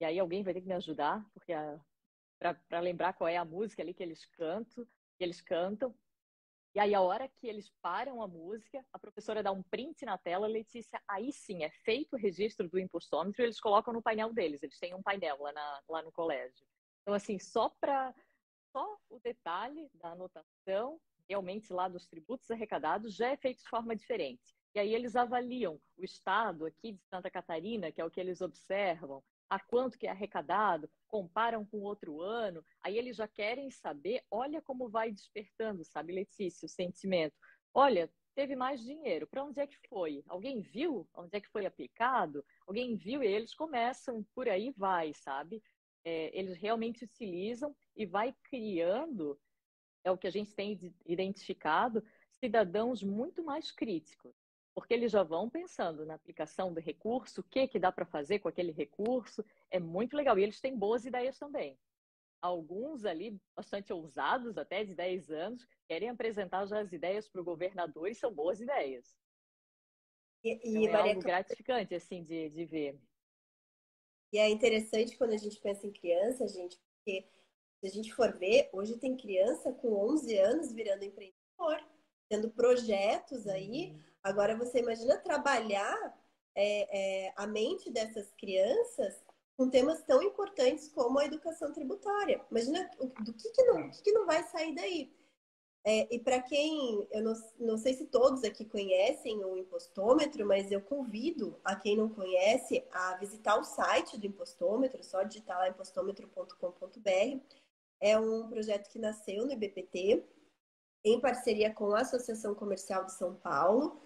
E aí alguém vai ter que me ajudar, porque para lembrar qual é a música ali que eles cantam, que eles cantam. E aí, a hora que eles param a música, a professora dá um print na tela, Letícia, aí sim, é feito o registro do impostômetro, eles colocam no painel deles, eles têm um painel lá, na, lá no colégio. Então, assim, só para só o detalhe da anotação, realmente lá dos tributos arrecadados, já é feito de forma diferente. E aí eles avaliam o estado aqui de Santa Catarina, que é o que eles observam, a quanto que é arrecadado, comparam com outro ano, aí eles já querem saber, olha como vai despertando, sabe, Letícia, o sentimento. Olha, teve mais dinheiro, para onde é que foi? Alguém viu onde é que foi aplicado? Alguém viu e eles começam, por aí vai, sabe? É, eles realmente utilizam e vai criando, é o que a gente tem identificado, cidadãos muito mais críticos porque eles já vão pensando na aplicação do recurso, o que, que dá para fazer com aquele recurso. É muito legal. E eles têm boas ideias também. Alguns ali, bastante ousados, até de 10 anos, querem apresentar já as ideias para o governador e são boas ideias. E, e então, é Maria... algo gratificante, assim, de, de ver. E é interessante quando a gente pensa em criança, gente, porque se a gente for ver, hoje tem criança com 11 anos virando empreendedor, tendo projetos aí. Agora, você imagina trabalhar é, é, a mente dessas crianças com temas tão importantes como a educação tributária. Imagina do que, que, não, que, que não vai sair daí. É, e para quem, eu não, não sei se todos aqui conhecem o impostômetro, mas eu convido a quem não conhece a visitar o site do impostômetro, só digitar lá impostômetro.com.br. É um projeto que nasceu no IBPT, em parceria com a Associação Comercial de São Paulo,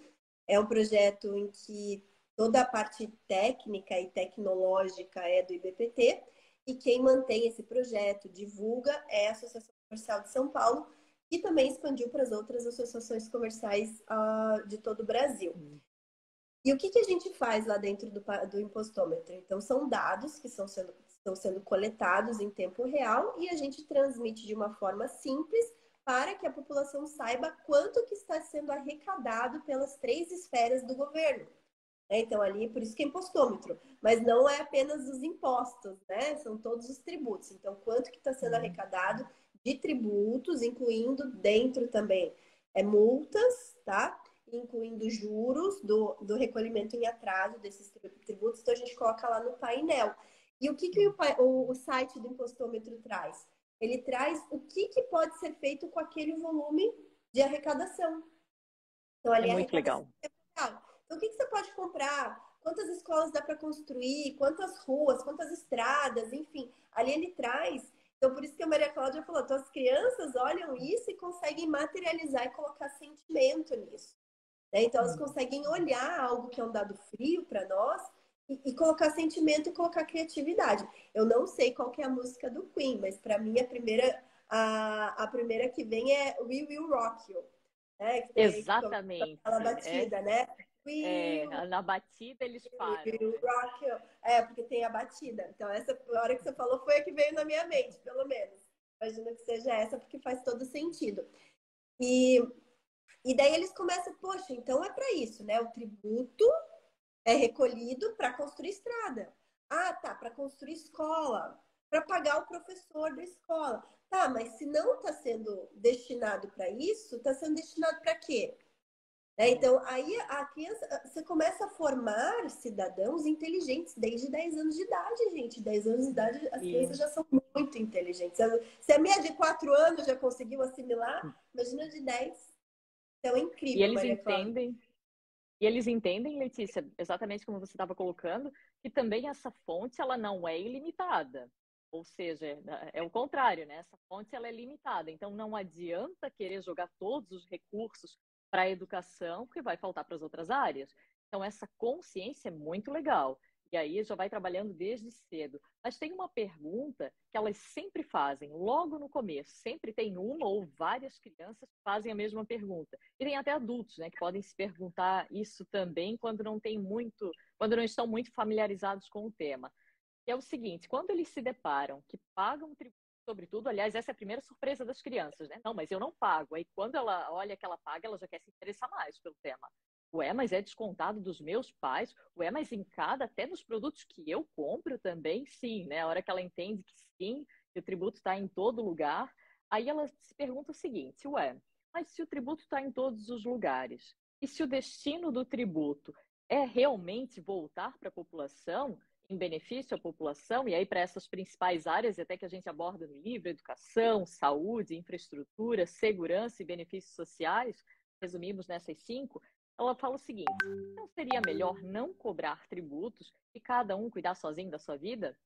é um projeto em que toda a parte técnica e tecnológica é do IBPT e quem mantém esse projeto, divulga, é a Associação Comercial de São Paulo e também expandiu para as outras associações comerciais uh, de todo o Brasil. E o que, que a gente faz lá dentro do, do impostômetro? Então, são dados que são sendo, estão sendo coletados em tempo real e a gente transmite de uma forma simples para que a população saiba quanto que está sendo arrecadado pelas três esferas do governo. Né? Então, ali, por isso que é impostômetro. Mas não é apenas os impostos, né? São todos os tributos. Então, quanto que está sendo uhum. arrecadado de tributos, incluindo dentro também é, multas, tá? Incluindo juros do, do recolhimento em atraso desses tributos. Então, a gente coloca lá no painel. E o que, que o, o, o site do impostômetro traz? ele traz o que, que pode ser feito com aquele volume de arrecadação. Então, ali é muito legal. Então, o que, que você pode comprar? Quantas escolas dá para construir? Quantas ruas? Quantas estradas? Enfim, ali ele traz. Então, por isso que a Maria Cláudia falou: então, as crianças olham isso e conseguem materializar e colocar sentimento nisso. Né? Então, elas hum. conseguem olhar algo que é um dado frio para nós e, colocar sentimento e colocar criatividade. Eu não sei qual é a música do Queen, mas para mim a primeira a, a primeira que vem é We Will Rock You. Né? Exatamente. Aquela batida, é, né? É, na batida eles will rock. É, porque tem a batida. Então, essa hora que você falou foi a que veio na minha mente, pelo menos. Imagino que seja essa, porque faz todo sentido. E, e daí eles começam, poxa, então é para isso, né? O tributo é recolhido para construir estrada. Ah, tá, para construir escola, para pagar o professor da escola. Tá, mas se não está sendo destinado para isso, está sendo destinado para quê? É, então, aí a criança, você começa a formar cidadãos inteligentes desde 10 anos de idade, gente. 10 anos de idade, as crianças já são muito inteligentes. Se a minha de 4 anos já conseguiu assimilar, imagina de 10. Então, é incrível. E eles Maria entendem, Cláudia. E eles entendem, Letícia, exatamente como você estava colocando, que também essa fonte ela não é ilimitada. Ou seja, é, é o contrário, né? Essa fonte ela é limitada. Então não adianta querer jogar todos os recursos para a educação, porque vai faltar para as outras áreas. Então essa consciência é muito legal. E aí já vai trabalhando desde cedo. Mas tem uma pergunta que elas sempre fazem, logo no começo. Sempre tem uma ou várias crianças que fazem a mesma pergunta. E tem até adultos, né, que podem se perguntar isso também quando não tem muito, quando não estão muito familiarizados com o tema. Que é o seguinte, quando eles se deparam que pagam tributo sobretudo, aliás, essa é a primeira surpresa das crianças, né? Não, mas eu não pago. Aí quando ela olha que ela paga, ela já quer se interessar mais pelo tema. Ué, mas é descontado dos meus pais? Ué, mas em cada, até nos produtos que eu compro também? Sim, né? A hora que ela entende que sim, que o tributo está em todo lugar, aí ela se pergunta o seguinte: ué, mas se o tributo está em todos os lugares, e se o destino do tributo é realmente voltar para a população, benefício à população, e aí para essas principais áreas, até que a gente aborda no livro, educação, saúde, infraestrutura, segurança e benefícios sociais, resumimos nessas cinco, ela fala o seguinte: não seria melhor não cobrar tributos e cada um cuidar sozinho da sua vida?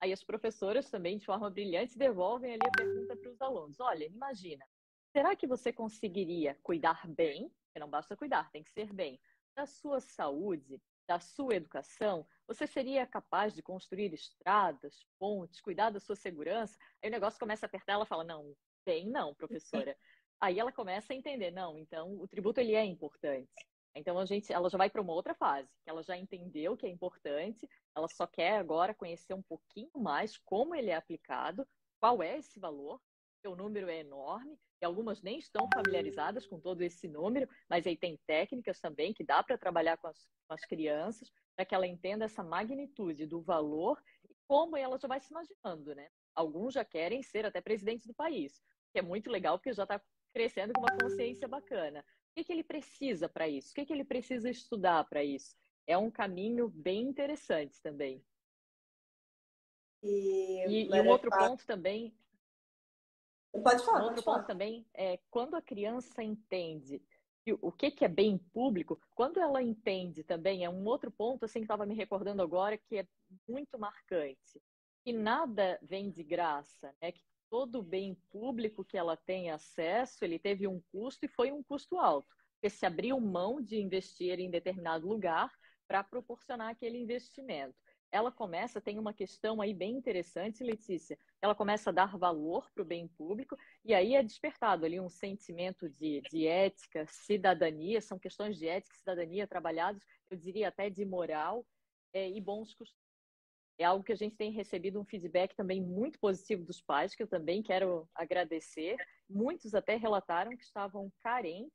Aí as professoras também, de forma brilhante, devolvem ali a pergunta para os alunos: olha, imagina, será que você conseguiria cuidar bem? Porque não basta cuidar, tem que ser bem, da sua saúde, da sua educação? Você seria capaz de construir estradas, pontes, cuidar da sua segurança? Aí o negócio começa a apertar, ela fala: não, bem não, professora. Aí ela começa a entender, não, então o tributo ele é importante. Então a gente, ela já vai para uma outra fase, que ela já entendeu que é importante, ela só quer agora conhecer um pouquinho mais como ele é aplicado, qual é esse valor, o número é enorme e algumas nem estão familiarizadas com todo esse número, mas aí tem técnicas também que dá para trabalhar com as, com as crianças para que ela entenda essa magnitude do valor e como ela já vai se imaginando, né? Alguns já querem ser até presidentes do país, que é muito legal porque já está crescendo com uma consciência bacana. O que, que ele precisa para isso? O que, que ele precisa estudar para isso? É um caminho bem interessante também. E, e, e um outro ponto também. Pode falar. Outro ponto falar. também é quando a criança entende o que, que é bem público, quando ela entende também, é um outro ponto assim que estava me recordando agora que é muito marcante, que nada vem de graça, né? Que todo bem público que ela tem acesso, ele teve um custo e foi um custo alto, porque se abriu mão de investir em determinado lugar para proporcionar aquele investimento. Ela começa, tem uma questão aí bem interessante, Letícia, ela começa a dar valor para o bem público e aí é despertado ali um sentimento de, de ética, cidadania, são questões de ética e cidadania trabalhados, eu diria até de moral é, e bons costumes é algo que a gente tem recebido um feedback também muito positivo dos pais, que eu também quero agradecer. Muitos até relataram que estavam carentes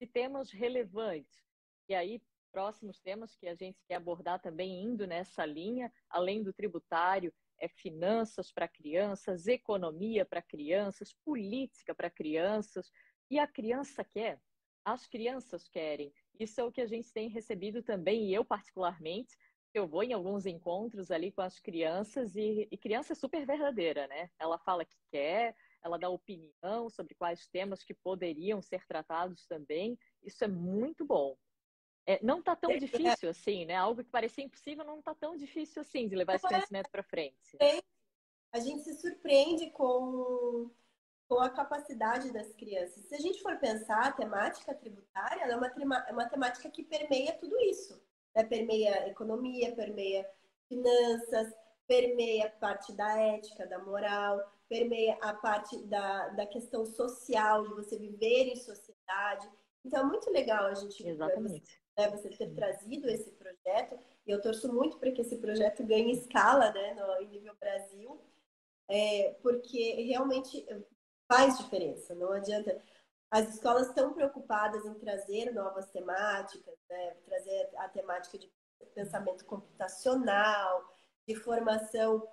de temas relevantes. E aí, próximos temas que a gente quer abordar também indo nessa linha, além do tributário, é finanças para crianças, economia para crianças, política para crianças. E a criança quer, as crianças querem. Isso é o que a gente tem recebido também, e eu particularmente, eu vou em alguns encontros ali com as crianças e, e criança é super verdadeira, né? Ela fala que quer, ela dá opinião sobre quais temas que poderiam ser tratados também. Isso é muito bom. É, não está tão é, difícil assim, né? Algo que parecia impossível não está tão difícil assim de levar esse conhecimento para frente. A gente se surpreende com, com a capacidade das crianças. Se a gente for pensar, a temática tributária é uma, é uma temática que permeia tudo isso né? permeia economia, permeia finanças, permeia a parte da ética, da moral, permeia a parte da, da questão social, de você viver em sociedade. Então é muito legal a gente Exatamente. Né, você ter trazido esse projeto, e eu torço muito para que esse projeto ganhe escala né, no, em nível Brasil, é, porque realmente faz diferença, não adianta as escolas estão preocupadas em trazer novas temáticas, né? trazer a temática de pensamento computacional, de formação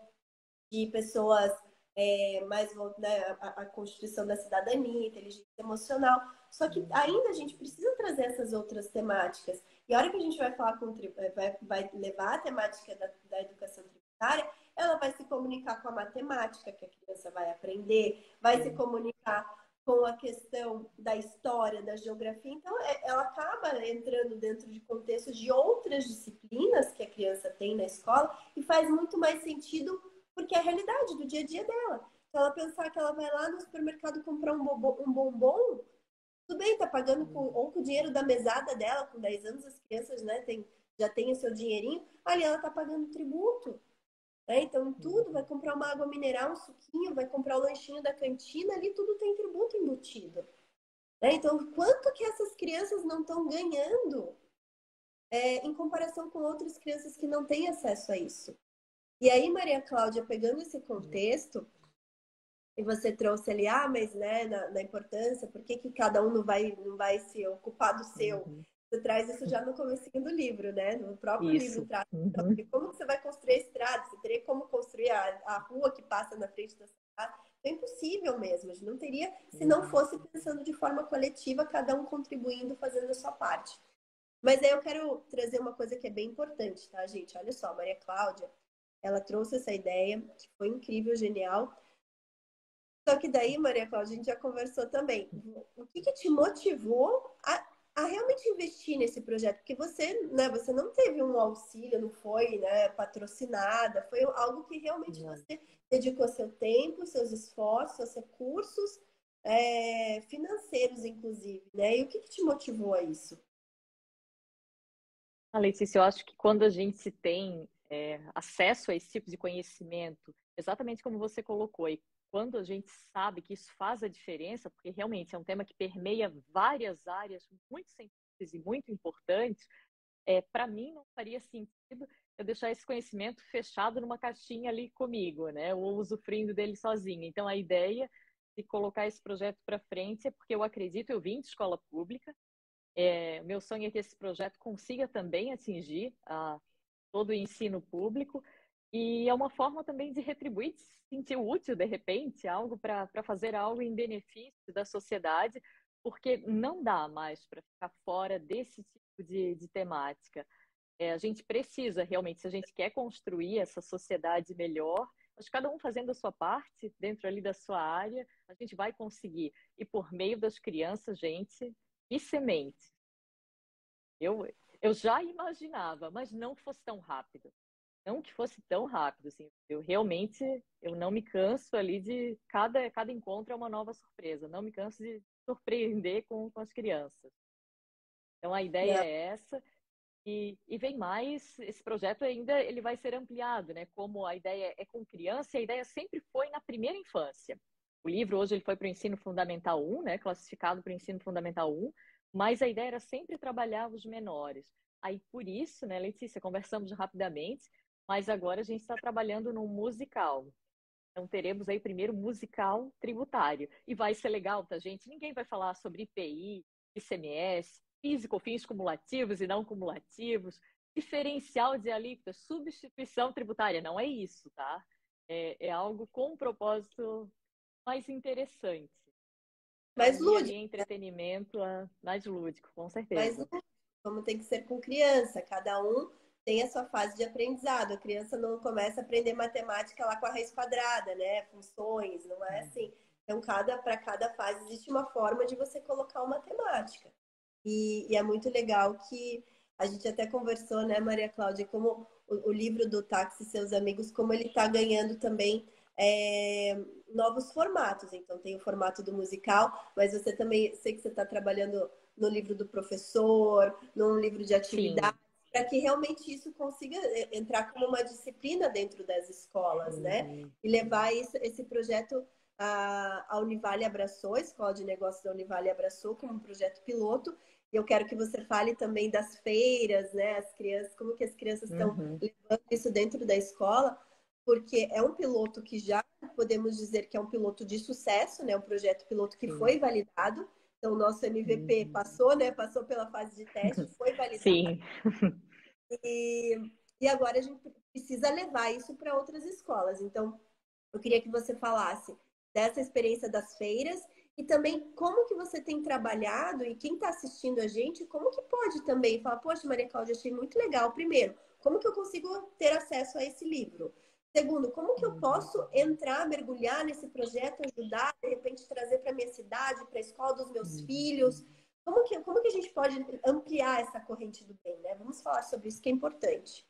de pessoas é, mais né, a, a, constituição da cidadania, inteligência emocional. Só que ainda a gente precisa trazer essas outras temáticas. E a hora que a gente vai falar com vai, vai levar a temática da, da educação tributária, ela vai se comunicar com a matemática que a criança vai aprender, vai se comunicar com a questão da história, da geografia. Então, é, ela acaba entrando dentro de contextos de outras disciplinas que a criança tem na escola e faz muito mais sentido porque porque é a realidade do dia a dia dela. Se ela pensar que ela vai lá no supermercado comprar um bombom, um bombom tudo bem, tá pagando com, ou com o dinheiro da mesada dela, com 10 anos as crianças né, tem, já têm o seu dinheirinho, ali ela tá pagando tributo. Né? Então, tudo, vai comprar uma água mineral, um suquinho, vai comprar o lanchinho da cantina, ali tudo tem tributo embutido. Né? Então, quanto que essas crianças não estão ganhando é, em comparação com outras crianças que não têm acesso a isso? E aí, Maria Cláudia, pegando esse contexto, e você trouxe ali, ah, mas né, na, na importância, por que, que cada um não vai, não vai se ocupar do seu? Uhum. Você traz isso já no começo do livro, né? No próprio isso. livro traz uhum. como você vai construir a estrada, você teria como construir a, a rua que passa na frente da cidade. É impossível mesmo, a gente não teria se não uhum. fosse pensando de forma coletiva, cada um contribuindo, fazendo a sua parte. Mas aí eu quero trazer uma coisa que é bem importante, tá, gente? Olha só, Maria Cláudia, ela trouxe essa ideia, que foi incrível, genial, só que daí, Maria Cláudia, a gente já conversou também. O que, que te motivou a, a, realmente investir nesse projeto? Porque você, né, você não teve um auxílio, não foi né, patrocinada, foi algo que realmente não. você dedicou seu tempo, seus esforços, seus recursos é, financeiros, inclusive. Né? E o que, que te motivou a isso? A Letícia, eu acho que quando a gente tem é, acesso a esse tipo de conhecimento, exatamente como você colocou, e quando a gente sabe que isso faz a diferença, porque realmente é um tema que permeia várias áreas muito sensíveis e muito importantes, é, para mim não faria sentido eu deixar esse conhecimento fechado numa caixinha ali comigo, né? Ou usufruindo dele sozinha. Então, a ideia de colocar esse projeto para frente é porque eu acredito, eu vim de escola pública, é, meu sonho é que esse projeto consiga também atingir a, todo o ensino público, e é uma forma também de retribuir, de se sentir útil, de repente, algo para fazer algo em benefício da sociedade, porque não dá mais para ficar fora desse tipo de, de temática. É, a gente precisa realmente, se a gente quer construir essa sociedade melhor, acho que cada um fazendo a sua parte dentro ali da sua área, a gente vai conseguir. E por meio das crianças, gente, e semente. Eu, eu já imaginava, mas não fosse tão rápido não que fosse tão rápido, assim. Eu realmente, eu não me canso ali de cada cada encontro é uma nova surpresa. Não me canso de surpreender com, com as crianças. Então a ideia é, é essa. E, e, vem mais, esse projeto ainda ele vai ser ampliado, né? Como a ideia é com criança, e a ideia sempre foi na primeira infância. O livro hoje ele foi para o ensino fundamental 1, né? Classificado para o ensino fundamental 1, mas a ideia era sempre trabalhar os menores. Aí por isso, né, Letícia, conversamos rapidamente, mas agora a gente está trabalhando num musical. Então teremos aí primeiro musical tributário. E vai ser legal, tá, gente? Ninguém vai falar sobre IPI, ICMS, físico, fins cumulativos e não cumulativos, diferencial de alíquota, substituição tributária. Não é isso, tá? É, é algo com um propósito mais interessante. Mais lúdico. E entretenimento mais lúdico, com certeza. Mais lúdico, como tem que ser com criança. Cada um tem a sua fase de aprendizado. A criança não começa a aprender matemática lá com a raiz quadrada, né? Funções, não é assim. Então, cada para cada fase existe uma forma de você colocar uma matemática. E, e, é muito legal que a gente até conversou, né, Maria Cláudia, como o, o livro do Táxi e seus amigos, como ele está ganhando também é, novos formatos. Então, tem o formato do musical, mas você também, sei que você está trabalhando no livro do professor, num livro de atividade. Sim para que realmente isso consiga é, entrar como uma disciplina dentro das escolas, né? uhum. né? E levar isso, esse projeto a, a Univale abraçou, a Escola de Negócios da Univale abraçou como um projeto piloto. E eu quero que você fale também das feiras, né? As crianças, como que as crianças estão uhum. levando isso dentro da escola, porque é um piloto que já podemos dizer que é um piloto de sucesso, né? Um projeto piloto que foi validado então, o nosso MVP uhum. passou, né? Passou pela fase de teste, foi validado. Sim. E, e agora a gente precisa levar isso para outras escolas. Então, eu queria que você falasse dessa experiência das feiras e também como que você tem trabalhado e quem está assistindo a gente, como que pode também falar, poxa, Maria Cláudia, achei muito legal. Primeiro, como que eu consigo ter acesso a esse livro? Segundo, como que eu posso entrar, mergulhar nesse projeto, ajudar, de repente trazer para minha cidade, para a escola dos meus uhum. filhos? Como que, como que a gente pode ampliar essa corrente do bem, né? Vamos falar sobre isso que é importante.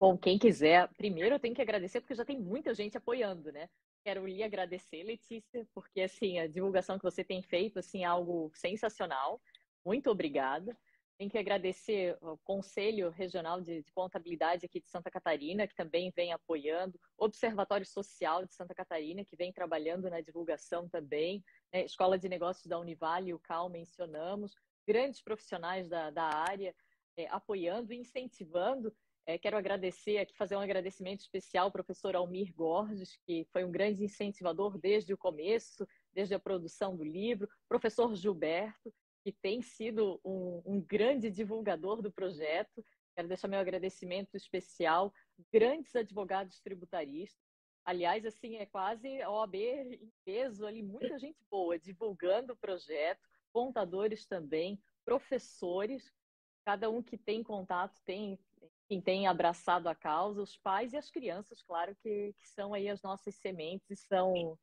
Bom, quem quiser, primeiro eu tenho que agradecer porque já tem muita gente apoiando, né? Quero lhe agradecer, Letícia, porque assim a divulgação que você tem feito assim é algo sensacional. Muito obrigada. Tenho que agradecer o Conselho Regional de, de, Contabilidade aqui de Santa Catarina, que também vem apoiando, Observatório Social de Santa Catarina, que vem trabalhando na divulgação também, né? Escola de Negócios da Univale, o CAL mencionamos, grandes profissionais da, da área é, apoiando e incentivando. É, quero agradecer aqui, fazer um agradecimento especial ao professor Almir Gorges, que foi um grande incentivador desde o começo, desde a produção do livro, professor Gilberto, que tem sido um, um grande divulgador do projeto. Quero deixar meu agradecimento especial, grandes advogados tributaristas. Aliás, assim, é quase OAB em peso ali, muita gente boa divulgando o projeto, contadores também, professores, cada um que tem contato tem quem tem abraçado a causa, os pais e as crianças, claro, que, que são aí as nossas sementes e são,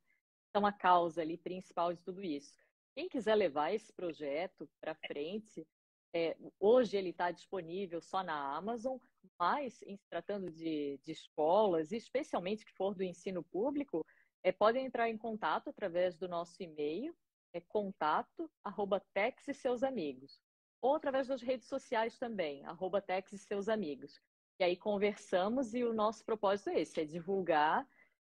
são a causa ali principal de tudo isso. Quem quiser levar esse projeto para frente, é, hoje ele está disponível só na Amazon, mas em se tratando de, de escolas, especialmente que for do ensino público, é, podem entrar em contato através do nosso e-mail, é contato arroba Tex e seus amigos, ou através das redes sociais também, arroba Tex e seus amigos. E aí conversamos e o nosso propósito é esse, é divulgar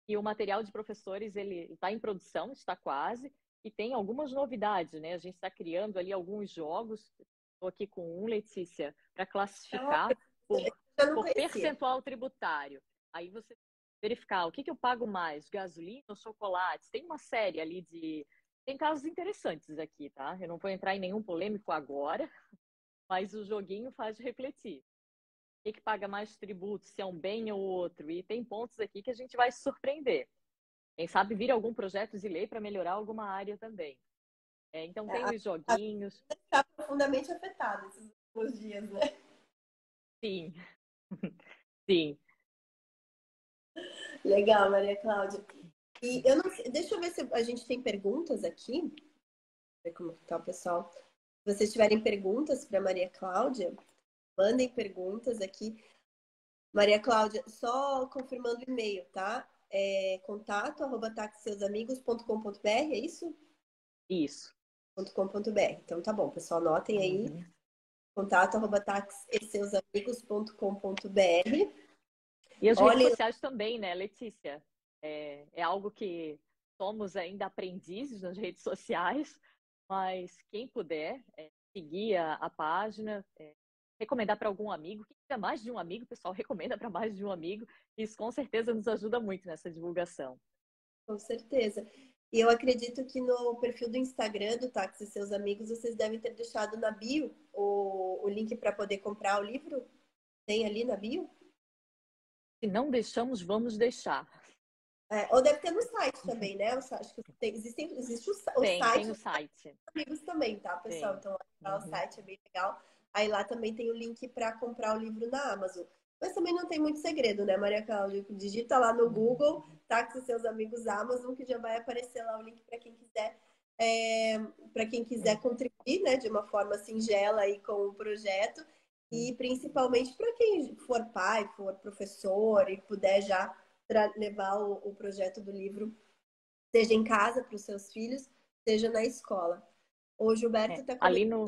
e o material de professores ele está em produção, está quase, e tem algumas novidades, né? A gente está criando ali alguns jogos. Estou aqui com um, Letícia, para classificar por, por percentual tributário. Aí você verificar o que, que eu pago mais, gasolina ou chocolate. Tem uma série ali de. Tem casos interessantes aqui, tá? Eu não vou entrar em nenhum polêmico agora, mas o joguinho faz refletir. O que, que paga mais tributo, se é um bem ou outro. E tem pontos aqui que a gente vai se surpreender. Quem sabe vir algum projeto de lei para melhorar alguma área também. É, então tem é, os joguinhos. Está profundamente afetado esses últimos dias, né? Sim. Sim. Legal, Maria Cláudia. E eu não sei, deixa eu ver se a gente tem perguntas aqui. Ver como está o pessoal. Se vocês tiverem perguntas para Maria Cláudia, mandem perguntas aqui. Maria Cláudia, só confirmando o e-mail, tá? É contato arroba taxiseusamigos.com.br, é isso? Isso. .com.br. Então tá bom, pessoal, anotem aí. Uhum. Contato arroba taxiseusamigos.com.br. E as Olha... redes sociais também, né, Letícia? É, é algo que somos ainda aprendizes nas redes sociais, mas quem puder é, seguir a, a página, é, recomendar para algum amigo. Quem tiver mais de um amigo, pessoal, recomenda para mais de um amigo. Isso com certeza nos ajuda muito nessa divulgação. Com certeza. E eu acredito que no perfil do Instagram do Táxi e seus amigos, vocês devem ter deixado na bio o, o link para poder comprar o livro. Tem ali na bio? Se não deixamos, vamos deixar. É, ou deve ter no site também, né? acho que tem, existe, existe o, o tem, site. Tem o site. Amigos também, tá, pessoal? Tem. Então, lá, uhum. o site é bem legal. Aí lá também tem o link para comprar o livro na Amazon. Mas também não tem muito segredo, né, Maria Cláudia? Digita lá no Google, táxi seus amigos Amazon, que já vai aparecer lá o link para quem quiser é, para quem quiser contribuir, né, de uma forma singela aí com o projeto e principalmente para quem for pai, for professor e puder já levar o, o projeto do livro, seja em casa para os seus filhos, seja na escola. O Gilberto está é, ali no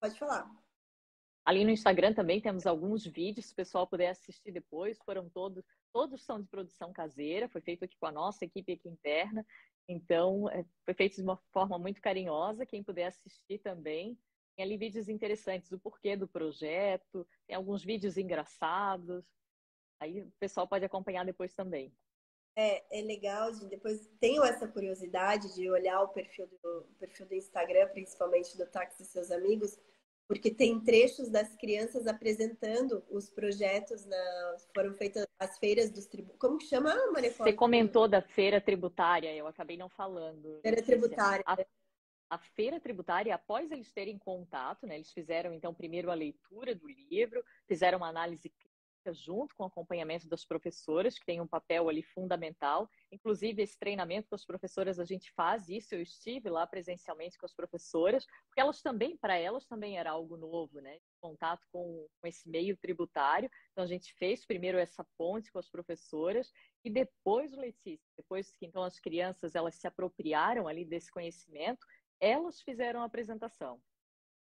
Pode falar. Ali no Instagram também temos alguns vídeos, se o pessoal puder assistir depois, foram todos, todos são de produção caseira, foi feito aqui com a nossa equipe aqui interna, então é, foi feito de uma forma muito carinhosa, quem puder assistir também. Tem ali vídeos interessantes do porquê do projeto, tem alguns vídeos engraçados, aí o pessoal pode acompanhar depois também. É, é legal, de, depois tenho essa curiosidade de olhar o perfil do, o perfil do Instagram, principalmente do Táxi e seus amigos, porque tem trechos das crianças apresentando os projetos na foram feitas as feiras dos tributos. Como que chama, Maria Você comentou da feira tributária, eu acabei não falando. Feira tributária. A, a, feira tributária, após eles terem contato, né, eles fizeram então primeiro a leitura do livro, fizeram uma análise junto com o acompanhamento das professoras, que tem um papel ali fundamental. Inclusive, esse treinamento com as professoras, a gente faz isso. Eu estive lá presencialmente com as professoras, porque elas também, para elas, também era algo novo, né? Contato com, com esse meio tributário. Então, a gente fez primeiro essa ponte com as professoras e depois, Letícia, depois que então as crianças elas se apropriaram ali desse conhecimento, elas fizeram a apresentação.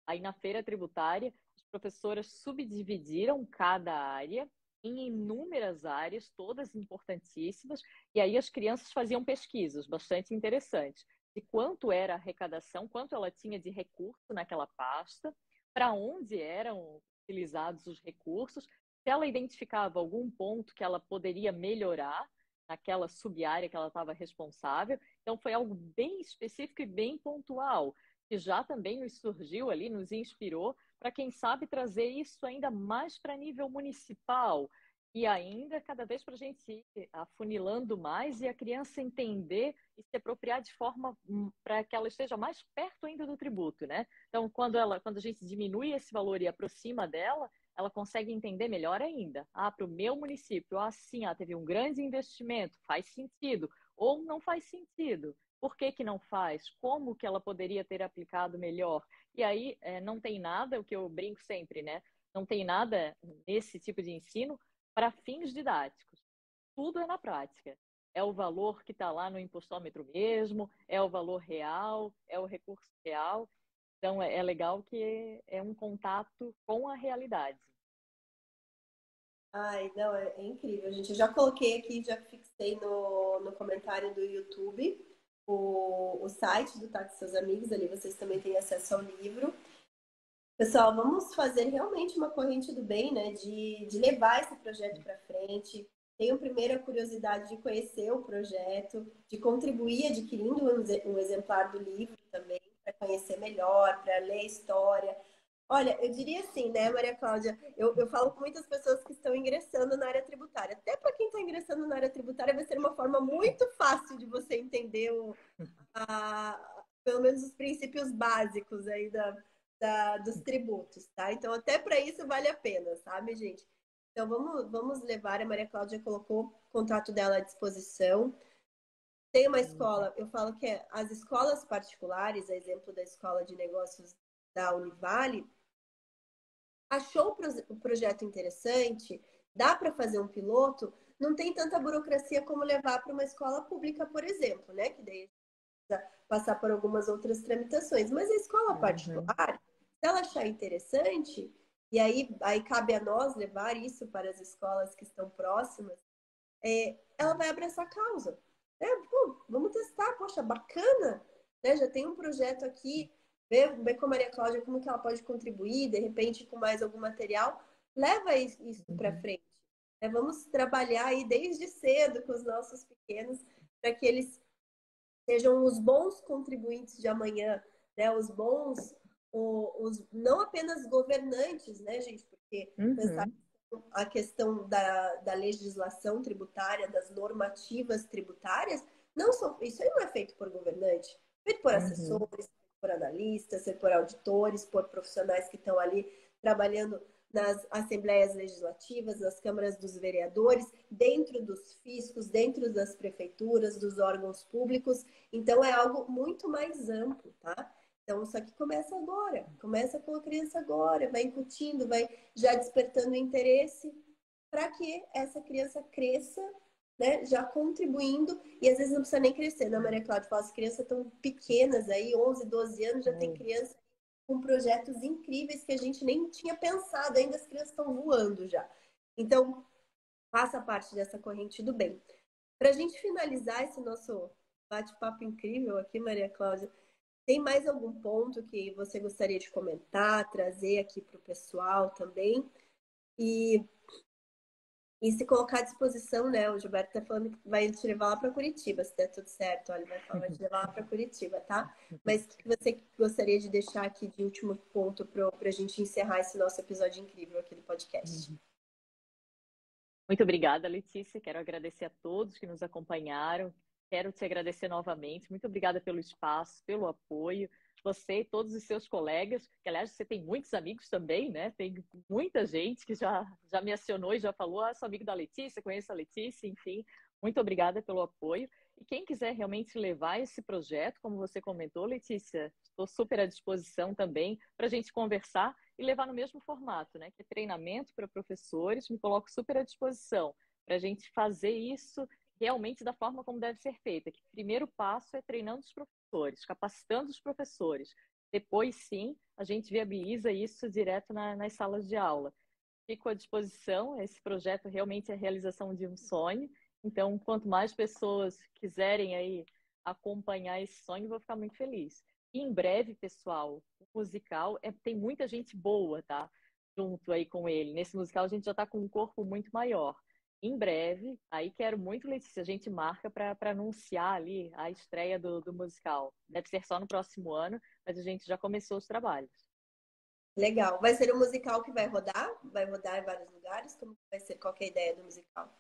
Aí na feira tributária, professoras subdividiram cada área em inúmeras áreas, todas importantíssimas, e aí as crianças faziam pesquisas bastante interessantes de quanto era a arrecadação, quanto ela tinha de recurso naquela pasta, para onde eram utilizados os recursos, se ela identificava algum ponto que ela poderia melhorar naquela sub-área que ela estava responsável. Então foi algo bem específico e bem pontual que já também nos surgiu ali, nos inspirou para quem sabe trazer isso ainda mais para nível municipal e ainda cada vez para a gente ir afunilando mais e a criança entender e se apropriar de forma hum, para que ela esteja mais perto ainda do tributo, né? Então, quando ela, quando a gente diminui esse valor e aproxima dela, ela consegue entender melhor ainda. Ah, para o meu município, ah, ah, teve um grande investimento, faz sentido ou não faz sentido. Por que, que não faz? Como que ela poderia ter aplicado melhor? E aí é, não tem nada, o que eu brinco sempre, né? Não tem nada nesse tipo de ensino para fins didáticos. Tudo é na prática. É o valor que está lá no impostômetro mesmo, é o valor real, é o recurso real. Então é, é legal que é um contato com a realidade. Ai, não, é, é incrível, gente. Eu já coloquei aqui, já fixei no, no comentário do YouTube o, o site do Táxi Seus Amigos, ali vocês também têm acesso ao livro. Pessoal, vamos fazer realmente uma corrente do bem, né? De, de levar esse projeto para frente. Tenho primeiro a curiosidade de conhecer o projeto, de contribuir adquirindo um, exemplar do livro também, para conhecer melhor, para ler a história. Olha, eu diria assim, né, Maria Cláudia? Eu, eu falo com muitas pessoas que estão ingressando na área tributária. Até para quem está ingressando na área tributária, vai ser uma forma muito fácil de você entender o, a, pelo menos os princípios básicos aí da, da, dos tributos, tá? Então, até para isso vale a pena, sabe, gente? Então, vamos, vamos levar. A Maria Cláudia colocou o contato dela à disposição. Tem uma escola, eu falo que é, as escolas particulares, a exemplo da Escola de Negócios da Univale, achou o projeto interessante, dá para fazer um piloto, não tem tanta burocracia como levar para uma escola pública, por exemplo, né? Que daí precisa passar por algumas outras tramitações. Mas a escola uhum. particular, se ela achar interessante, e aí, aí cabe a nós levar isso para as escolas que estão próximas, é, ela vai abraçar a causa. Né? Pô, vamos testar, poxa, bacana! Né? Já tem um projeto aqui ver, ver com a Maria Cláudia como que ela pode contribuir, de repente com mais algum material, leva isso, isso uhum. para frente. É, vamos trabalhar aí desde cedo com os nossos pequenos para que eles sejam os bons contribuintes de amanhã, né? Os bons, os, não apenas governantes, né, gente? Porque uhum. pensar a questão da, da legislação tributária, das normativas tributárias, não são, isso aí não é feito por governante, é feito por uhum. assessores, por analistas, ser por auditores, por profissionais que estão ali trabalhando nas assembleias legislativas, nas câmaras dos vereadores, dentro dos fiscos, dentro das prefeituras, dos órgãos públicos. Então é algo muito mais amplo, tá? Então isso aqui começa agora, começa com a criança agora, vai incutindo, vai já despertando interesse para que essa criança cresça né, já contribuindo, e às vezes não precisa nem crescer, né, Maria Cláudia? As crianças tão pequenas aí, 11, 12 anos, já tem criança com projetos incríveis que a gente nem tinha pensado, ainda as crianças estão voando já. Então, faça parte dessa corrente do bem. Para a gente finalizar esse nosso bate-papo incrível aqui, Maria Cláudia, tem mais algum ponto que você gostaria de comentar, trazer aqui para o pessoal também? E e se colocar à disposição, né? O Gilberto tá falando que vai te levar lá para Curitiba, se der tudo certo. Olha, vai, falar, vai te levar lá para Curitiba, tá? Mas o que você gostaria de deixar aqui de último ponto para a gente encerrar esse nosso episódio incrível aqui do podcast? Uhum. Muito obrigada, Letícia. Quero agradecer a todos que nos acompanharam. Quero te agradecer novamente. Muito obrigada pelo espaço, pelo apoio. Você e todos os seus colegas, que aliás você tem muitos amigos também, né? Tem muita gente que já, já me acionou e já falou: ah, sou amigo da Letícia, conheço a Letícia, enfim. Muito obrigada pelo apoio. E quem quiser realmente levar esse projeto, como você comentou, Letícia, estou super à disposição também para a gente conversar e levar no mesmo formato, né? Que é treinamento para professores, me coloco super à disposição para a gente fazer isso realmente da forma como deve ser feita. Que o primeiro passo é treinando os professores, capacitando os professores. Depois, sim, a gente viabiliza isso direto na, nas salas de aula. Fico à disposição, esse projeto realmente é a realização de um sonho então, quanto mais pessoas quiserem aí acompanhar esse sonho, vou ficar muito feliz. E em breve, pessoal, o musical é, tem muita gente boa, tá? Junto aí com ele. Nesse musical a gente já está com um corpo muito maior. Em breve, aí quero muito, Letícia, a gente marca para anunciar ali a estreia do, do musical. Deve ser só no próximo ano, mas a gente já começou os trabalhos. Legal. Vai ser um musical que vai rodar? Vai rodar em vários lugares? Como vai ser? Qual é a ideia do musical?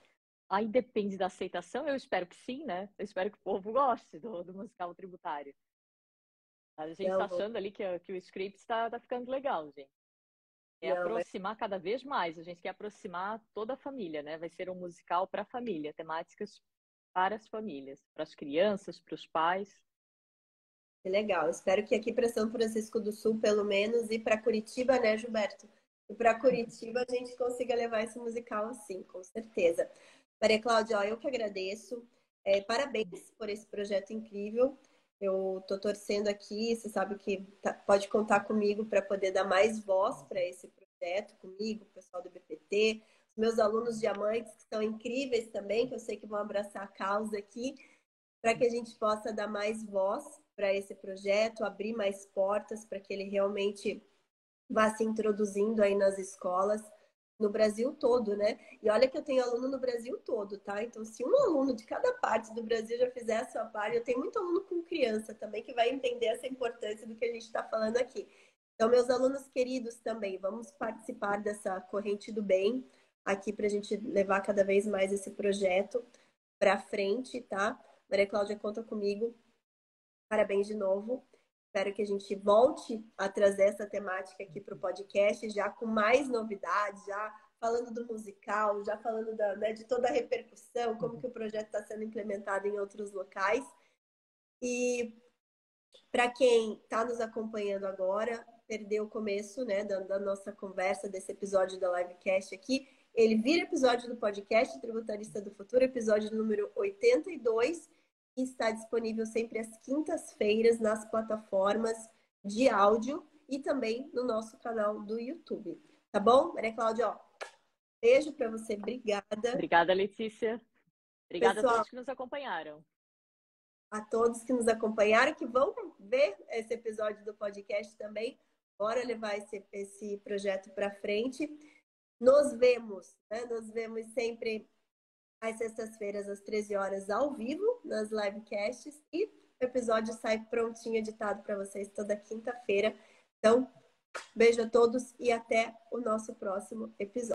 Aí depende da aceitação, eu espero que sim, né? Eu espero que o povo goste do, do musical tributário. A gente está achando ali que, que o script está tá ficando legal, gente. É Não, aproximar mas... cada vez mais. A gente quer aproximar toda a família, né? Vai ser um musical para a família, temáticas para as famílias, para as crianças, para os pais. Que legal. Espero que aqui para São Francisco do Sul, pelo menos, e para Curitiba, né, Gilberto? E para Curitiba a gente consiga levar esse musical assim, com certeza. Maria Cláudia, eu que agradeço. É, parabéns por esse projeto incrível. Eu estou torcendo aqui, você sabe que tá, pode contar comigo para poder dar mais voz para esse projeto, comigo, o pessoal do BPT, os meus alunos diamantes, que são incríveis também, que eu sei que vão abraçar a causa aqui, para que a gente possa dar mais voz para esse projeto, abrir mais portas para que ele realmente vá se introduzindo aí nas escolas no Brasil todo, né? E olha que eu tenho aluno no Brasil todo, tá? Então, se um aluno de cada parte do Brasil já fizer a sua parte, eu tenho muito aluno com criança também que vai entender essa importância do que a gente está falando aqui. Então, meus alunos queridos também, vamos participar dessa corrente do bem aqui para a gente levar cada vez mais esse projeto para frente, tá? Maria Cláudia, conta comigo. Parabéns de novo. Espero que a gente volte a trazer essa temática aqui para o podcast, já com mais novidades, já falando do musical, já falando da, né, de toda a repercussão, como que o projeto está sendo implementado em outros locais. E para quem está nos acompanhando agora, perdeu o começo né, da, da, nossa conversa, desse episódio da livecast aqui, ele vira episódio do podcast Tributarista do Futuro, episódio número 82 está disponível sempre às quintas-feiras nas plataformas de áudio e também no nosso canal do YouTube. Tá bom? Maria Cláudia, ó, beijo para você, obrigada. Obrigada, Letícia. Obrigada Pessoal, a todos que nos acompanharam. A todos que nos acompanharam, que vão ver esse episódio do podcast também. Bora levar esse, esse projeto para frente. Nos vemos, né? Nos vemos sempre às sextas-feiras, às 13 horas, ao vivo, nas livecasts. E o episódio sai prontinho, editado para vocês toda quinta-feira. Então, beijo a todos e até o nosso próximo episódio.